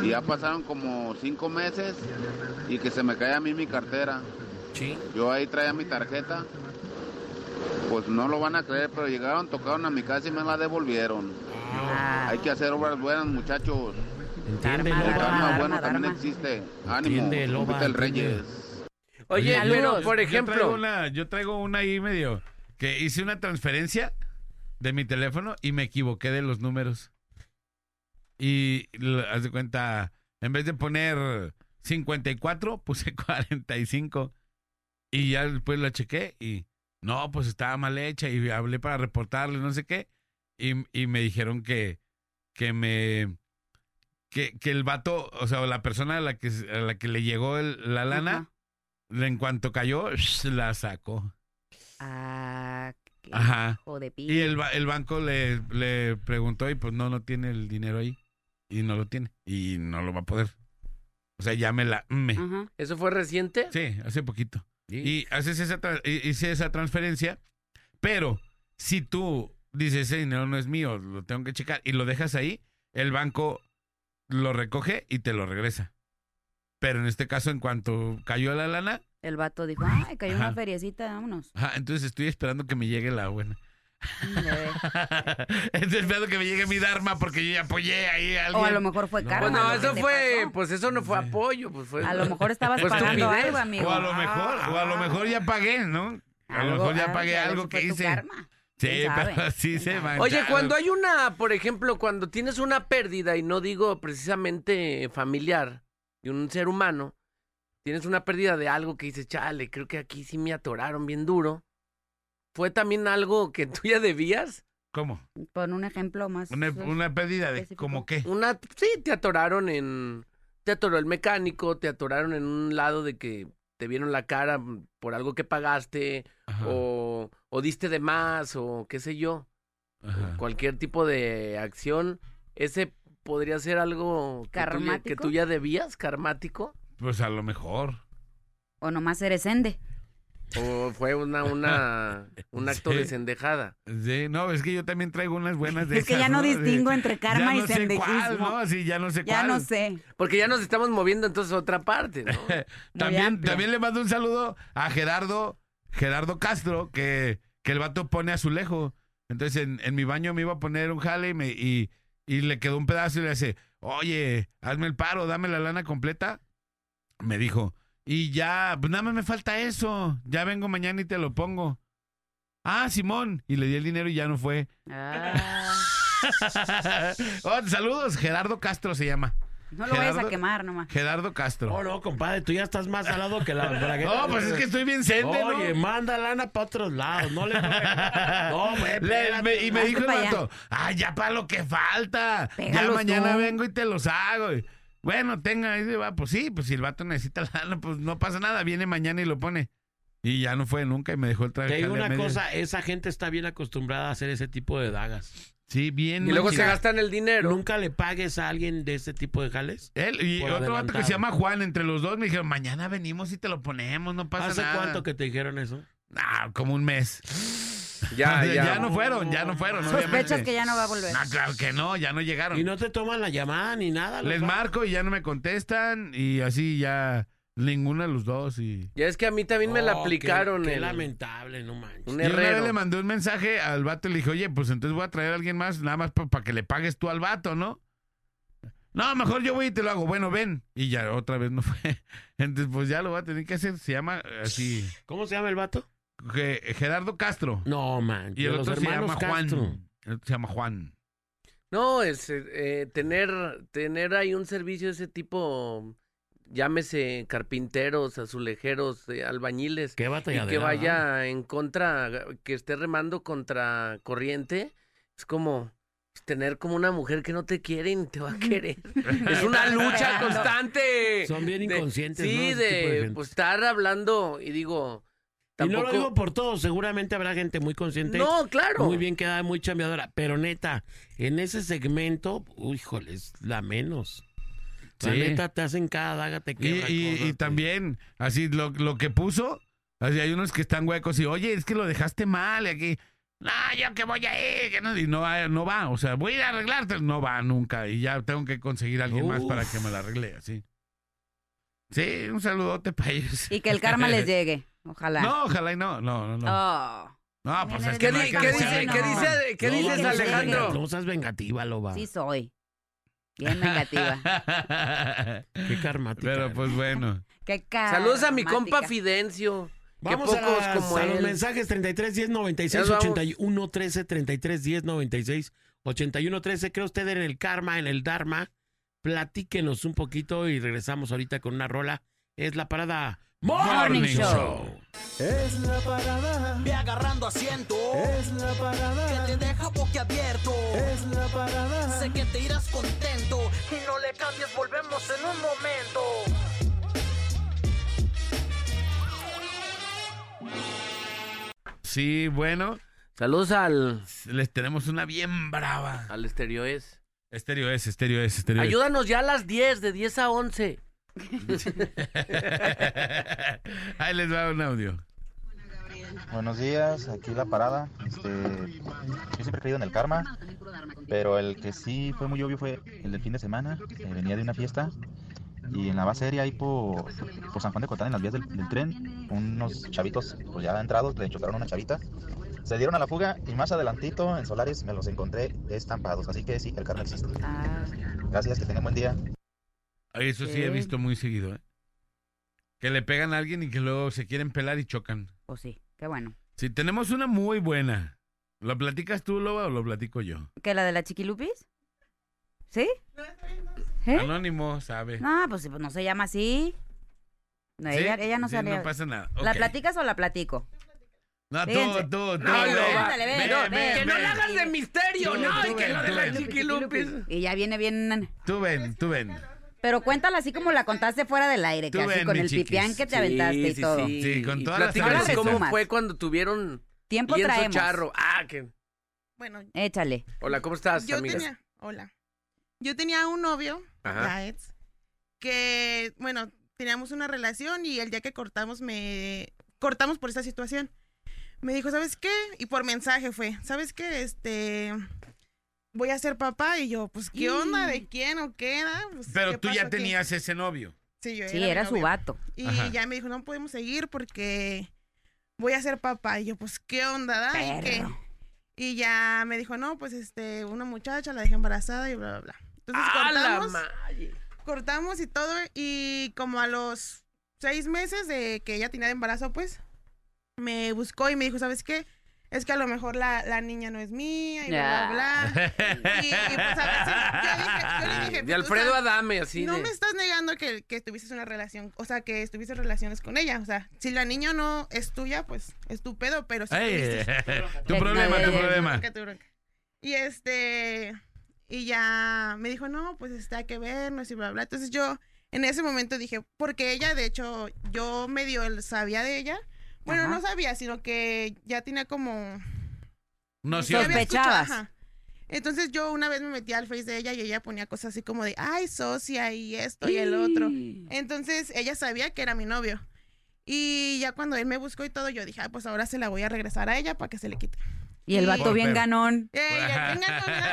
Y ya pasaron como 5 meses y que se me cae a mí mi cartera. Sí. Yo ahí traía mi tarjeta. Pues no lo van a creer, pero llegaron, tocaron a mi casa y me la devolvieron. Ah, Hay que hacer obras buenas, muchachos. Entiende, El karma bueno también existe. Ánimo, Entiende, loba, el entiende. Reyes. Oye, Saludos. pero Yo por traigo, ejemplo, una, yo traigo una ahí medio que hice una transferencia de mi teléfono y me equivoqué de los números. Y haz de cuenta, en vez de poner 54, puse 45. Y ya después la chequé y no, pues estaba mal hecha y hablé para reportarle, no sé qué. Y, y me dijeron que, que me... Que, que el vato, o sea, la persona a la que, a la que le llegó el- la lana, en cuanto cayó, la sacó. Ah, qué Ajá. hijo de. Y el, el banco le, le preguntó y pues no, no tiene el dinero ahí. Y no lo tiene. Y no lo va a poder. O sea, ya me la... Me. ¿eso fue reciente? Sí, hace poquito. Y haces esa, hice esa transferencia, pero si tú dices, ese dinero no es mío, lo tengo que checar, y lo dejas ahí, el banco lo recoge y te lo regresa. Pero en este caso, en cuanto cayó la lana, El vato dijo, ay, cayó Ajá. una feriecita, vámonos. ajá, entonces estoy esperando que me llegue la buena. Bebé. estoy esperando que me llegue mi Dharma porque yo ya apoyé ahí a alguien. O a lo mejor fue No. karma. No, que eso fue, pasó. pues eso no fue apoyo, pues fue. A lo mejor estabas Pues pagando algo, amigo. O a lo mejor, o a lo mejor ya pagué, ¿no? A lo mejor ya ah, pagué algo que hice. karma. Sí, pero sí ¿Quién se mancharon. Oye, cuando hay una, por ejemplo, cuando tienes una pérdida, y no digo precisamente familiar, de un ser humano, tienes una pérdida de algo que dices, chale, creo que aquí sí me atoraron bien duro. ¿Fue también algo que tú ya debías? ¿Cómo? Pon un ejemplo más. Una, una pérdida de específico. como qué. Una, sí, te atoraron en, te atoró el mecánico, te atoraron en un lado de que te vieron la cara por algo que pagaste, o, o diste de más, o qué sé yo. ajá. cualquier tipo de acción, ese podría ser algo que tú, ya- que tú ya debías, karmático, Pues a lo mejor. O nomás eres ende. O fue una, una, un acto Sí. de sendejada. Sí, no, es que yo también traigo unas buenas de Es que esas, ya no distingo entre karma ya y no sé cuál, sendejismo. ¿no? Sí, ya no sé Ya cuál. no sé. Porque ya nos estamos moviendo entonces a otra parte, ¿no? También, también le mando un saludo a Gerardo, Gerardo Castro, que, que el vato pone azulejo. Entonces en, en mi baño me iba a poner un jale y, me- y, y le quedó un pedazo y le dice, oye, hazme el paro, dame la lana completa. Me dijo, y ya, pues nada más me falta eso. Ya vengo mañana y te lo pongo. Ah, Simón. Y le di el dinero y ya no fue. Ah, Oh, saludos, Gerardo Castro se llama. no lo vayas a Gerardo- quemar nomás. Gerardo Castro. No, no, compadre, tú ya estás más salado que la bragueta. No, pues es que estoy bien sende, ¿no? Oye, manda lana para otros lados, no le... No, güey, Le- espérate. me- y me dijo el vato, ay, ya para lo que falta. ya mañana tú. vengo y te los hago. Y, bueno, tenga, ahí va, pues sí, pues si el vato necesita lana, pues no pasa nada, viene mañana y lo pone. Y ya no fue nunca y me dejó el traje. Te digo una cosa, esa gente está bien acostumbrada a hacer ese tipo de dagas. Sí, bien. Y luego se gastan el dinero. Nunca le pagues a alguien de ese tipo de jales. Él y otro vato que adelantado. se llama Juan, entre los dos me dijeron, mañana venimos y te lo ponemos, no pasa ¿Hace nada. cuánto que te dijeron eso? Ah, como un mes. Ya, ya. no fueron, ya no fueron. Sospechas obviamente. que ya no va a volver. No, claro que no, ya no llegaron. Y no te toman la llamada ni nada. Les marco y ya no me contestan y así ya ninguno de los dos y... Ya es que a mí también me la Oh, aplicaron. Qué, qué el- lamentable, no manches. un Y una vez le mandé un mensaje al vato y le dije, oye, pues entonces voy a traer a alguien más, nada más para que le pagues tú al vato, ¿no? No, mejor yo voy y te lo hago. Bueno, ven. Y ya otra vez no fue. Entonces, pues ya lo voy a tener que hacer. Se llama así, ¿Cómo se llama el vato? Ge- Gerardo Castro. No, man. Y el otro se llama Castro. Juan. El otro se llama Juan. No, es eh, tener, tener ahí un servicio de ese tipo llámese carpinteros, azulejeros, eh, albañiles, Qué y que vaya en contra, que esté remando contra corriente, es como tener como una mujer que no te quiere ni te va a querer. es una lucha constante. Son bien de- inconscientes, Sí, de de, gente. pues estar hablando y digo, Y no lo digo por todos, seguramente habrá gente muy consciente. No, claro. Muy bien quedada, muy chambeadora. Pero neta, en ese segmento, uy, híjole, es la menos. La Sí. neta, te hacen cada daga, te Y, quebra y- y también, así, lo, lo que puso, así hay unos que están huecos y, oye, es que lo dejaste mal y aquí, no, yo que voy a ir, que no, y no va, no va, o sea, voy a ir a arreglarte, no va nunca, y ya tengo que conseguir a alguien más para que me la arregle, así. Sí, un saludote para ellos. Y que el karma les llegue. Ojalá. No, ojalá y no, no, no, no. Oh, No, pues es ¿Qué, que no hay que qué dice, qué dice, qué No, dices, no, Alejandro? No seas vengativa, Loba. sí soy. Bien negativa. Qué karmática. Pero pues bueno. Qué Saludos a mi compa. Fidencio. Vamos a, pocos las- como a los mensajes 33 10 96 Ya nos vamos. 81 13 33 10 96 81 13. ¿Cree usted en el karma, en el dharma? Platíquenos un poquito y regresamos ahorita con una rola. Es la parada Morning Morning Show. Es la parada. Ve agarrando asiento. Es la parada. Que te deja boquiabierto. Es la parada. Sé que te irás contento. Y no le cambies, volvemos en un momento. Sí, bueno, Saludos al, les tenemos una bien brava. al Estéreo Es. Estéreo es, estéreo es, estéreo es. Ayúdanos ya a las 10, de 10 a 11. Ahí les va un audio. Buenos días, aquí la parada. Este, yo siempre he creído en el karma, pero el que sí fue muy obvio fue el del fin de semana. Eh, venía de una fiesta y en la base aérea ahí por, por San Juan de Cotán, en las vías del, del tren, unos chavitos pues ya entrados le chocaron a una chavita. Se dieron a la fuga y más adelantito en Solares me los encontré estampados. Así que sí, el karma existe. Ah, Gracias, que tengan buen día. Eso sí he visto muy seguido, ¿eh? Que le pegan a alguien y que luego se quieren pelar y chocan. pues sí, qué bueno. Sí, tenemos una muy buena. ¿Lo platicas tú, Loba, o lo platico yo? ¿Qué, la de la chiquilupis? ¿Sí? ¿Eh? Anónimo, sabe. No, pues, pues no se llama así. No, ¿Sí? ella, ella no Sí, salía. No pasa nada. ¿La platicas o la platico? No, tú, Fíjense. tú, tú. No, ven, Loba, ándale, ven, ven, ven, ven, Que no ven. le hagas de misterio, Tú, no, tú y que ven, lo de tú la ven. chiquilupis. Y ya viene bien. Tú ven, tú ven. Pero cuéntala así como la contaste fuera del aire, Tú que así ven, con mi el chiquis. pipián que te Sí, aventaste y todo. Sí, Sí, con Y todas las cómo fue cuando tuvieron Tiempo traemos. charro. Ah, que... Bueno, Échale. Hola, ¿cómo estás, yo amigas? tenía, hola. Yo tenía un novio, Ajá. ex, que, bueno, teníamos una relación y el día que cortamos me cortamos por esta situación. Me dijo, ¿sabes qué? Y por mensaje fue, ¿sabes qué? Este voy a ser papá y yo, pues ¿qué onda? ¿De quién o qué era? Pues, Pero ¿qué tú ya pasó tenías ese novio. Sí, yo Sí, mi era su vato. Y Ajá. ya me dijo, no podemos seguir porque voy a ser papá. Y yo, pues, ¿qué onda? da? ¿Y qué? Perro. Y ya me dijo, no, pues, este, una muchacha la dejé embarazada y bla, bla, bla. Entonces ¡Ah, la cortamos, cortamos y todo. Y como a los seis meses de que ella tenía de embarazo, pues, me buscó y me dijo, ¿sabes qué? Es que a lo mejor la, la niña no es mía y bla, bla, bla. Y, y, pues, a sí, yo, dije, yo le dije, De pues, Alfredo o sea, Adame, así no de... me estás negando que, que tuvieses una relación, o sea, que estuvieses relaciones con ella. O sea, si la niña no es tuya, pues es tu pedo, pero si tuviste- tu problema, tu problema. Y este, y ya me dijo, no, pues hay que vernos y bla, bla. Entonces yo en ese momento dije, porque ella, de hecho, yo medio sabía de ella. Bueno, Ajá. no sabía, sino que ya tenía como No, sí, Sospechabas. ajá. Entonces yo una vez me metí al face de ella y ella ponía cosas así como de, ay, socia y esto y el otro. Entonces ella sabía que era mi novio. Y ya cuando él me buscó y todo, yo dije, ah, pues ahora se la voy a regresar a ella para que se le quite. Y el vato bien ganón. Eh, ya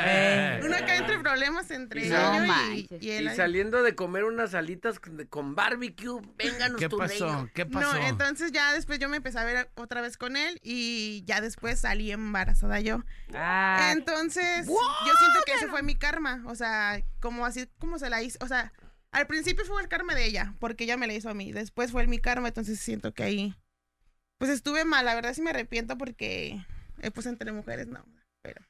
Eh. uno acá entre problemas entre No ella y, manches. y él. Y saliendo de comer unas alitas con, con barbecue, vénganos ¿Qué tu pasó? reino. ¿Qué No, pasó? entonces ya después yo me empecé a ver otra vez con él y ya después salí embarazada yo. Ah, Entonces, yo siento que ese fue mi karma. O sea, como así como se la hice. O sea, al principio fue el karma de ella, porque ella me la hizo a mí. Después fue mi karma, entonces siento que ahí. Pues estuve mal, la verdad sí me arrepiento porque. Eh, pues entre mujeres no. Pero.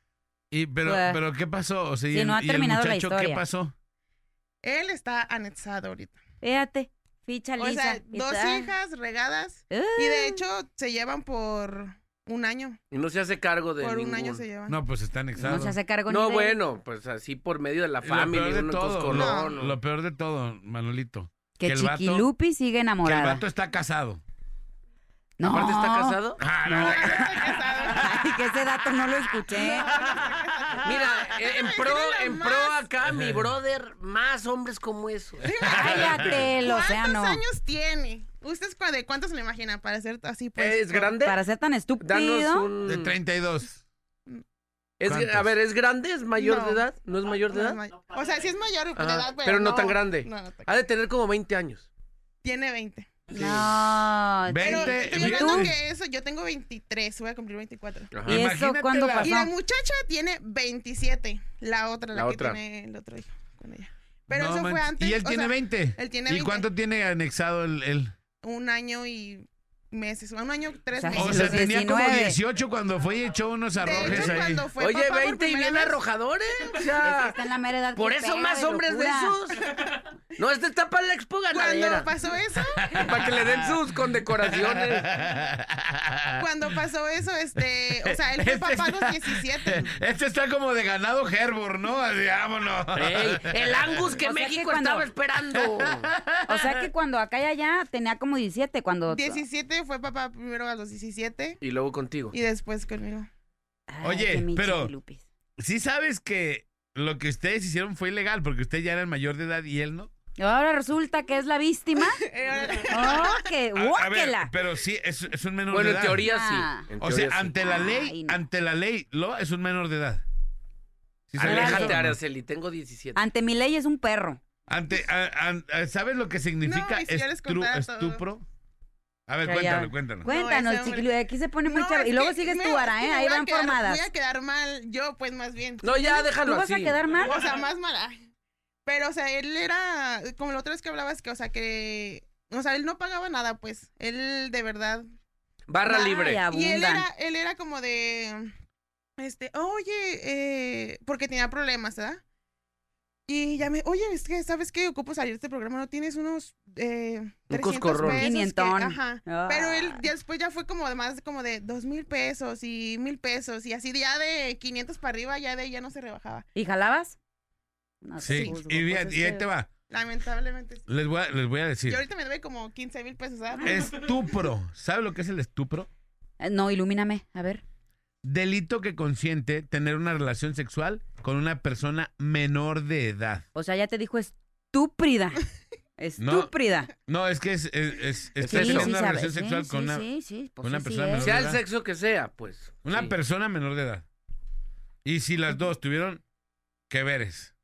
Y, pero, Pues, pero, ¿qué pasó? O sea, el, no ha y el terminado la muchacho, ¿qué historia. pasó? Él está anexado ahorita. fíjate. Ficha O lisa. sea, y dos hijas regadas. Y de hecho se llevan por un año. Y no se hace cargo de Por un año se llevan. No, pues está anexado. No se hace cargo No, ni de- bueno, pues así por medio de la Lo familia, peor de todo, lo, ¿no? lo peor de todo, Manolito. Que el vato- Chiquilupi sigue Que el enamorada. vato está casado. No. Aparte está casado. Ah, no, no. Ay, que ese dato no lo escuché. Mira, en pro, en pro acá, mi brother, más hombres como esos. Cállate, el océano. ¿Cuántos años tiene? ¿Ustedes de cuántos se le imaginan para ser así? Pues, ¿Es grande? Para ser tan estúpido. Danos un... De 32. Es, a ver, ¿es grande? ¿Es mayor No. de edad? ¿No es mayor de No edad? O sea, sí es mayor de Ajá, edad, pero, pero no tan grande. No, no tan- Ha de tener como 20 años. Tiene 20. No. Pero 20. estoy ¿y hablando que eso, yo tengo 23, voy a cumplir 24. Ajá. ¿Y eso cuándo la- pasó? Y la muchacha tiene 27, la otra, la, La que otra. tiene el otro hijo con ella. Pero No eso fue manches. antes. Y él tiene sea, 20. él tiene ¿Y 20. cuánto tiene anexado el, él? Un año y meses, un año, tres O sea, meses. O sea, tenía como 19. 18 cuando fue y echó unos de arrojes hecho, ahí. cuando fue Oye, papá por 20 y bien vez, arrojadores. O Es que sea, está en la mera edad. por eso más hombres de esos. No, este está para la expo Cuando ganadera. pasó eso, Para que le den sus condecoraciones. cuando pasó eso, este, o sea, él fue papá a los 17. Este está como de ganado Herbor, ¿no? Así, vámonos. Ey, el Angus que O México cuando- estaba esperando. O sea que cuando acá y allá tenía como 17, cuando... 17 fue papá primero a los 17 Y luego contigo. y después conmigo. Ay, Oye, mi pero-. Sí sabes que lo que ustedes hicieron fue ilegal porque usted ya era el mayor de edad y él no. Ahora resulta que es la víctima. ¡Oh, qué A- a ver, guáquela! pero sí, es, es un menor Bueno, de en edad. teoría Ah. sí. en O teoría sea, sí. ante la ley, Ay, no. ante la ley, lo es un menor de edad. ¿Sí Aléjate? Araceli, tengo 17. Ante mi ley es un perro. Ante, a- a- a- ¿Sabes lo que significa No, y si ya les estru- contara todo. estupro? A ver, cuéntalo, ya. cuéntanos. Cuéntanos, hombre- chiquilu, aquí se pone muy No, chavo. Y luego sigues me- tú, Ara, ¿eh? Ahí van quedar- formadas. Voy a quedar mal, yo pues más bien. No, ya déjalo ¿Tú vas así. a quedar mal? O sea, más mala. Pero, o sea, él era, como la otra vez que hablabas, que, o sea, que, o sea, él no pagaba nada, pues. Él de verdad. Barra Ay, libre. Y él era, él era como de, este, oye, eh, porque tenía problemas, ¿verdad? Y ya me, oye, es que, ¿sabes qué? Ocupo salir de este programa, ¿no tienes unos, eh, Un 300 coscorrón. pesos que- ajá. Ah. Pero él ya después ya fue como de más como de dos mil pesos y mil pesos y así ya de 500 para arriba ya de ahí ya no se rebajaba. ¿Y jalabas? No Sí, y, pues bien, es y ahí te va. Lamentablemente sí. Les voy a, les voy a Y decir. ahorita me debe como 15 mil pesos, ¿verdad? Estupro. ¿Sabe lo que es el estupro? Eh, No, ilumíname, a ver. Delito que consiente tener una relación sexual con una persona menor de edad. O sea, ya te dijo estúprida. Estúprida. No, es que es, es, es- Es teniendo sí, una relación sexual sí, con una, sí, sí, pues una sí, sí persona menor Sea de el edad. sexo que sea, pues. Una sí. persona menor de edad. Y si las dos tuvieron que veres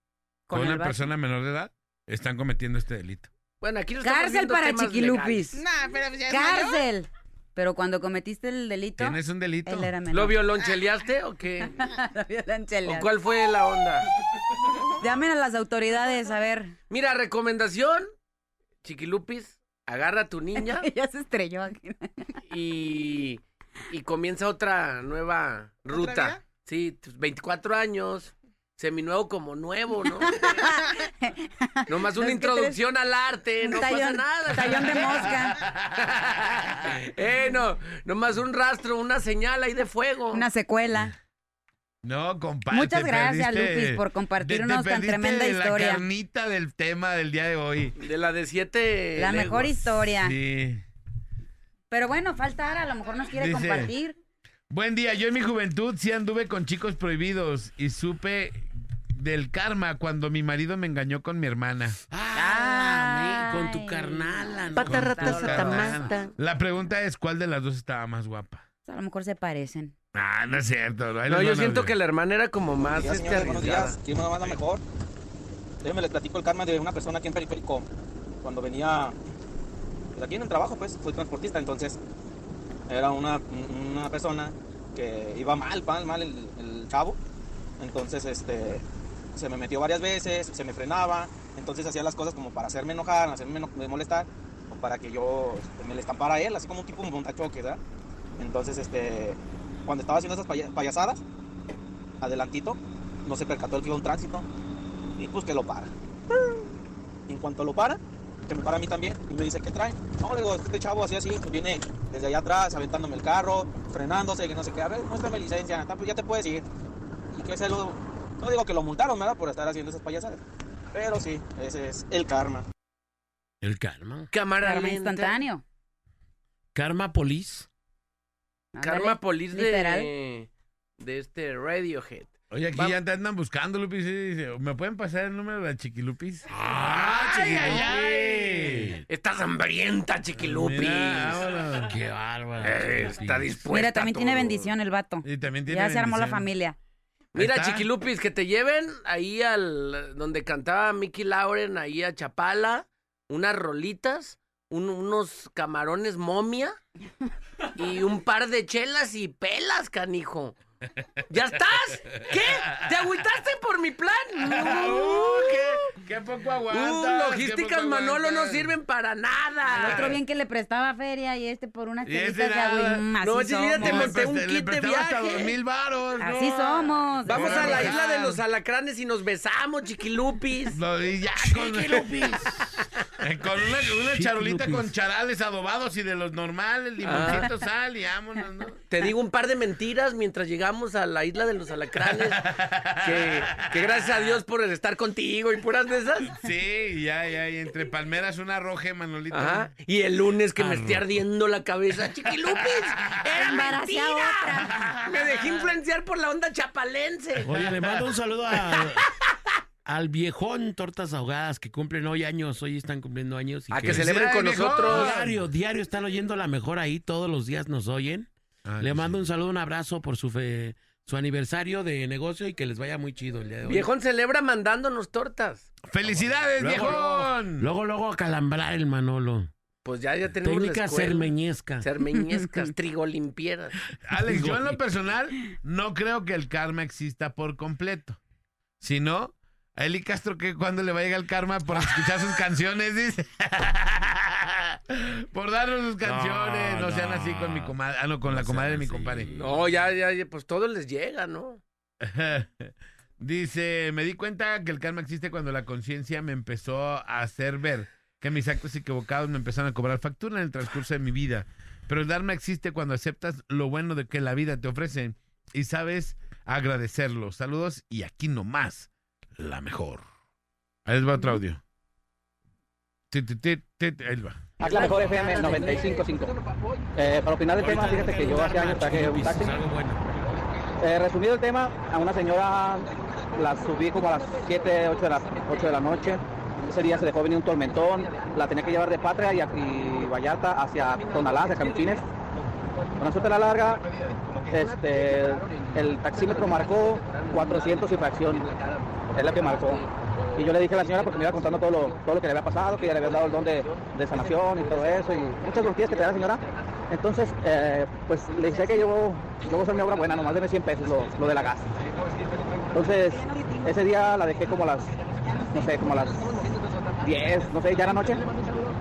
con, Con el una persona menor de edad, están cometiendo este delito. Bueno, aquí no Cárcel para chiquilupis. Nah, pero ya. Cárcel. Pero cuando cometiste el delito, ¿Tienes un delito? él era menor. ¿Lo violoncheleaste o qué? Lo violoncheleaste. ¿O cuál fue la onda? Llamen a las autoridades, a ver. Mira, recomendación, chiquilupis, agarra a tu niña ya se estrelló aquí. y, y comienza otra nueva ruta. Sí, tus 24 años, seminuevo como nuevo, ¿no? Nomás una introducción al arte, no pasa nada. tallón de mosca. eh, no, nomás un rastro, una señal ahí de fuego. Una secuela. No, compadre. Muchas gracias, perdiste- Lupis, por compartirnos te tan tremenda de historia. La carnita del tema del día de hoy. De la de siete. La mejor historia. Sí. Pero bueno, falta Ara, a lo mejor nos quiere Dice- compartir. Buen día, yo en mi juventud sí anduve con chicos prohibidos y supe del karma cuando mi marido me engañó con mi hermana. Ah, Ay. con tu carnal. Pata, rata, satamasta. La pregunta es, ¿cuál de las dos estaba más guapa? A lo mejor se parecen. Ah, no es cierto. No, les yo siento ver. que la hermana era como más Buenos este, días, señores, buenos días. ¿Quién me va a dar mejor? Déjenme les platico el karma de una persona aquí en Periférico. Cuando venía, pues aquí en el trabajo, pues, soy transportista, entonces era una, una persona que iba mal, mal, mal el, el chavo. Entonces, este, se me metió varias veces, se me frenaba, entonces hacía las cosas como para hacerme enojar, hacerme molestar, o para que yo este, me le estampara a él, así como un tipo de montachoque, ¿verdad? Entonces, este, cuando estaba haciendo esas paya- payasadas, adelantito, no se percató el que iba un tránsito y pues que lo para. Y en cuanto lo para, que me para a mí también y me dice, ¿qué trae? No, le digo, este chavo así, así, pues viene desde allá atrás, aventándome el carro, frenándose, que no sé qué, a ver, muéstrame licencia, pues ya te puedes ir. Y que se lo, no digo que lo multaron, ¿verdad? Por estar haciendo esas payasadas. Pero sí, ese es el karma. El karma. Cámara Karma instantáneo. Karma Police. Ándale, Karma Police de, de este Radiohead. Oye, aquí Va- ya te andan buscando, Lupis. ¿Me pueden pasar el número de Chiquilupis? ¡Ah, ¡Ay, ay, ay! Estás hambrienta, chiquilupis. Mira, vámonos. Qué bárbaro. Eh, está dispuesta. Mira, también tiene bendición el vato. Y también tiene Ya se armó la familia. Mira, está. chiquilupis, que te lleven ahí al donde cantaba Mickey Lauren, ahí a Chapala, unas rolitas, un- unos camarones momia y un par de chelas y pelas, canijo. ¿Ya estás? ¿Qué? ¿Te agüitaste por mi plan? Uh, ¿qué, qué poco aguantas? Uh, logísticas poco Manolo no sirven para El nada. otro bien que le prestaba feria y este por unas este chelitas de agua. No, chiquilla, te somos. monté un le kit de hasta viaje. dos mil varos. Así somos. Vamos a la isla de los alacranes y nos besamos, chiquilupis. No, ya con, Eh, con una, una charolita con charales adobados y de los normales, limoncito, Ah. sal y vámonos, ¿no? Te digo un par de mentiras mientras llegamos a la isla de los alacranes. que, que gracias a Dios por estar contigo y puras de esas. Sí, ya, ya, y entre palmeras una roja, Manolito. Ajá. Y el lunes que me esté ardiendo la cabeza. Chiquilupis, era Embaracé mentira. Me dejé influenciar por la onda chapalense. Oye, le mando un saludo a- al viejón Tortas Ahogadas que cumplen hoy años. Hoy están cumpliendo años. y A que celebren con nosotros. Diario, diario están oyendo la mejor ahí. Todos los días nos oyen. Ah, Le mando sí. un saludo, un abrazo por su fe- su aniversario de negocio y que les vaya muy chido el día de hoy. Viejón celebra mandándonos tortas. ¡Felicidades, Luego, viejón! Luego, luego a calambrar el Manolo. Pues ya, ya tenemos Técnica la escuela. sermeñesca. Cermeñescas, trigolimpieras. Alex, yo en lo personal no creo que el karma exista por completo. Si no, a Eli Castro, que cuando le va a llegar el karma por escuchar sus canciones, dice. Por darnos sus canciones. No, No, sean así con mi comadre. Ah, no, con la comadre de mi compadre. No, ya, ya, ya, pues todo les llega, ¿no? Dice, me di cuenta que el karma existe cuando la conciencia me empezó a hacer ver que mis actos equivocados me empezaron a cobrar factura en el transcurso de mi vida. Pero el Dharma existe cuando aceptas lo bueno de que la vida te ofrece y sabes agradecerlo. Saludos y aquí nomás, la mejor. Ahí les va otro audio. Ahí va. Aquí la mejor FM 95.5. Eh, para opinar del tema, fíjate que yo hace años traje un taxi. Eh, resumido el tema, a una señora la subí como a las 7, 8 de la, 8 de la noche. Ese día se dejó venir un tormentón, la tenía que llevar de Patria y, y Vallarta hacia Tonalá, hacia Camuchines. Con suerte la larga, este, el taxímetro marcó 400 y fracción, es la que marcó. Y yo le dije a la señora porque me iba contando todo lo, todo lo que le había pasado, que ya le había dado el don de, de sanación y todo eso, y muchas noticias que te da la señora. Entonces, eh, pues le dije que yo, yo voy a hacer mi obra buena, nomás deme 100 pesos lo, lo de la gas. Entonces, ese día la dejé como las, no sé, como las 10, no sé, ya era noche.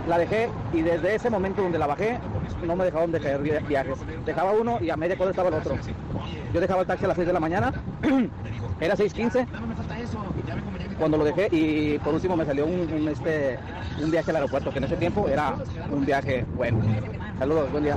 La dejé y desde ese momento donde la bajé, no me dejaban de caer vi- viajes. Dejaba uno y a media cuadra estaba el otro. Yo dejaba el taxi a las 6 de la mañana, era 6.15 cuando lo dejé y por último me salió un, un, este, un viaje al aeropuerto, que en ese tiempo era un viaje bueno. Saludos, buen día.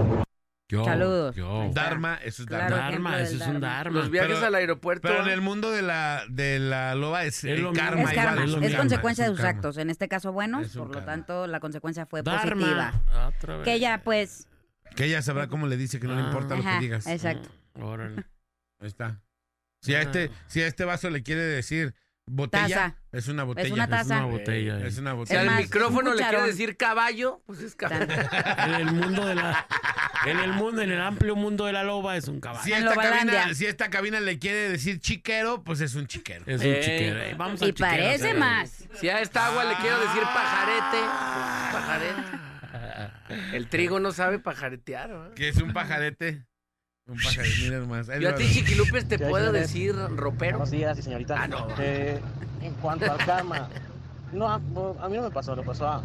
Yo, Saludos. yo. Dharma, eso es Claro, Dharma. ejemplo Dharma, eso es un Dharma. Dharma. Los viajes Pero- al aeropuerto. Pero en el mundo de la, de la loba es, Es el lo karma. Es igual, karma, es es, karma, consecuencia es de sus karma. actos. En este caso, buenos, Es por lo karma. tanto, la consecuencia fue Dharma. positiva. Otra vez. Que ella, pues. Que ella sabrá cómo le dice que no le Ah. importa lo Ajá, que digas. exacto. Órale. Ahí está. Si a este, si a este vaso le quiere decir botella, Taza. es una botella. una Es taza. una botella. Es una Si botella. Es al micrófono le quiere decir caballo, pues es caballo. En el mundo de la. En el mundo, en el amplio mundo de la loba es un caballo. Si esta, cabina, si esta cabina le quiere decir chiquero, pues es un chiquero. Es un Eh. chiquero. eh, Vamos Y chiquero, parece más. Si a esta agua le quiero decir pajarete, pues pajarete. El trigo no sabe pajaretear. ¿verdad? Que es un pajarete. Un. Ahí Yo a ti, Chiquilupes, te puedo decir ropero. Buenos días, y señorita. Ah, no. Eh, en cuanto al karma, no, a, a mí no me pasó, le pasó a,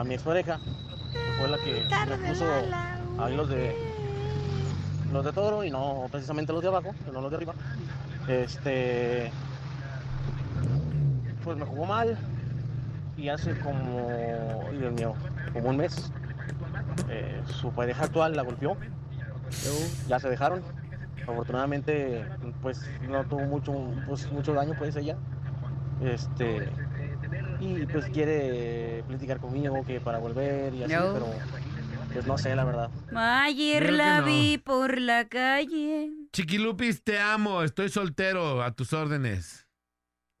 a mi expareja, que fue la que me puso ahí los de los de toro y no precisamente los de abajo, no los de arriba. Este, pues me jugó mal y hace como, ay, Dios mío, como un mes, eh, su pareja actual la golpeó. Ya se dejaron. Afortunadamente, pues no tuvo mucho, pues, mucho daño, pues ella. Este, y pues quiere platicar conmigo que para volver y así, No. pero pues no sé, la verdad. Ayer la no. vi por la calle. Chiquilupis, te amo. Estoy soltero. A tus órdenes.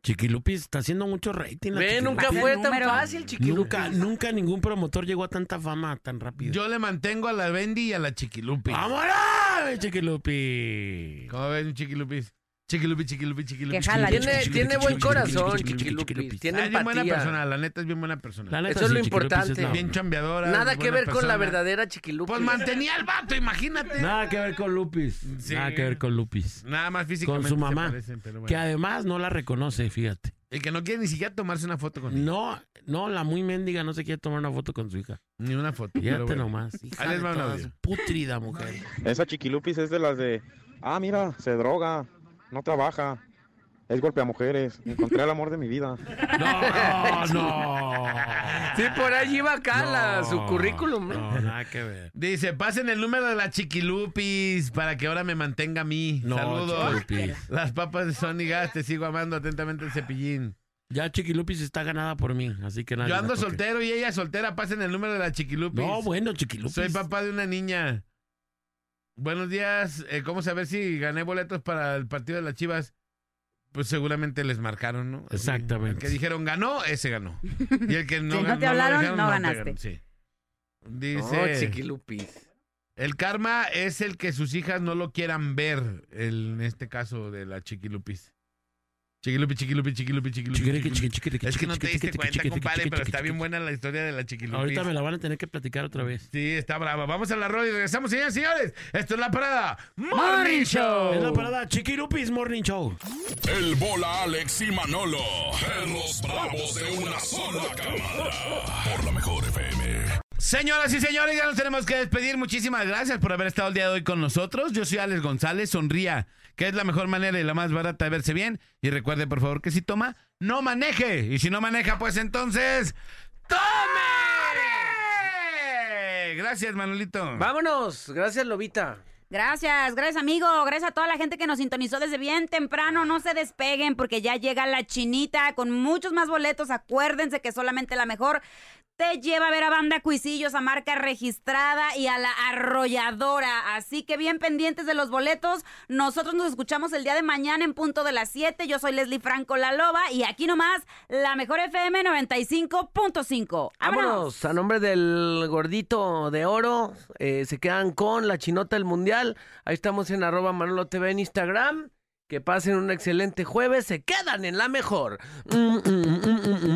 Chiquilupis está haciendo mucho rating. la Ve, nunca fue tan número. fácil, chiquilupis. Nunca, nunca ningún promotor llegó a tanta fama tan rápido. Yo le mantengo a la Bendy y a la Chiquilupi. ¡Vámonos, Chiquilupi! ¿Cómo ven, Chiquilupis? Chiquilupi, Chiquilupi, Chiquilupi. Que jala, Chiquilupi, Tiene, Chiquilupi, tiene buen Chiquilupi, corazón, Chiquilupi, chiquilupis. Tiene Ah, es bien buena empatía. persona, la neta es bien buena persona. La neta, Eso es lo importante. bien chambeadora. Nada que ver con la verdadera chiquilupis. Pues mantenía al vato, imagínate. Nada que ver con Lupis. Sí. Nada que ver con Lupis. Nada más Con físicamente su se mamá. parecen, pero bueno. Que además no la reconoce, fíjate. El que no quiere ni siquiera tomarse una foto con ella. No, no, la muy mendiga no se quiere tomar una foto con su hija. Ni una foto. pero Fíjate bueno. nomás. Hija Ahí les de todas. Putrida mujer. Esa chiquilupis es de las de, ah, mira, se droga, no trabaja, es golpe a mujeres, encontré el amor de mi vida. No, no. Sí, por allí iba acá la- No, su currículum. ¿eh? No, nada que ver. Dice, pasen el número de la Chiquilupis para que ahora me mantenga a mí. No, Saludos. Chiquilupis. Las papas de Sony Gas, te sigo amando atentamente el cepillín. Ya Chiquilupis está ganada por mí, así que nada. Yo ando soltero y ella soltera. Pasen el número de la Chiquilupis. No, bueno, Chiquilupis. Soy papá de una niña. Buenos días. Eh, ¿Cómo saber si gané boletos para el partido de las Chivas? Pues seguramente les marcaron, ¿no? Exactamente. El que dijeron ganó, ese ganó. Y el que no, Si no gan- te hablaron, no te ganaste. ganó, sí. No, Dice, chiquilupis. el karma es el que sus hijas no lo quieran ver, el- en este caso de la Chiquilupis. Chiquilupi, chiquilupi, chiquilupi, chiquilupi. Chiquilupi. Es que no te diste cuenta, compadre, pero está bien buena la historia de la Chiquilupis. Ahorita me la van a tener que platicar otra vez. Sí, está brava. Vamos a la rola y regresamos, señores y señores. Esto es La Parada Morning Show. Es la parada Chiquilupis Morning Show. El bola Alex y Manolo. Perros bravos de una sola cámara. Por la mejor FM. Señoras y señores, ya nos tenemos que despedir. Muchísimas gracias por haber estado el día de hoy con nosotros. Yo soy Alex González. Sonría, que es la mejor manera y la más barata de verse bien. Y recuerde, por favor, que si toma, no maneje. Y si no maneja, pues entonces, ¡tome! Gracias, Manolito. Vámonos. Gracias, Lobita. Gracias, gracias amigo, gracias a toda la gente que nos sintonizó desde bien temprano. No se despeguen porque ya llega la chinita con muchos más boletos. Acuérdense que solamente la mejor te lleva a ver a Banda Cuisillos, a marca registrada y a la arrolladora. Así que bien pendientes de los boletos. Nosotros nos escuchamos el día de mañana en punto de las 7. Yo soy Leslie Franco La Loba y aquí nomás la mejor FM 95.5. ¡Vámonos! A nombre del gordito de oro, eh, se quedan con la chinota del mundial. Ahí estamos en arroba Manolo TV en Instagram. Que pasen un excelente jueves. Se quedan en la mejor. Mm, mm, mm, mm, mm, mm, mm.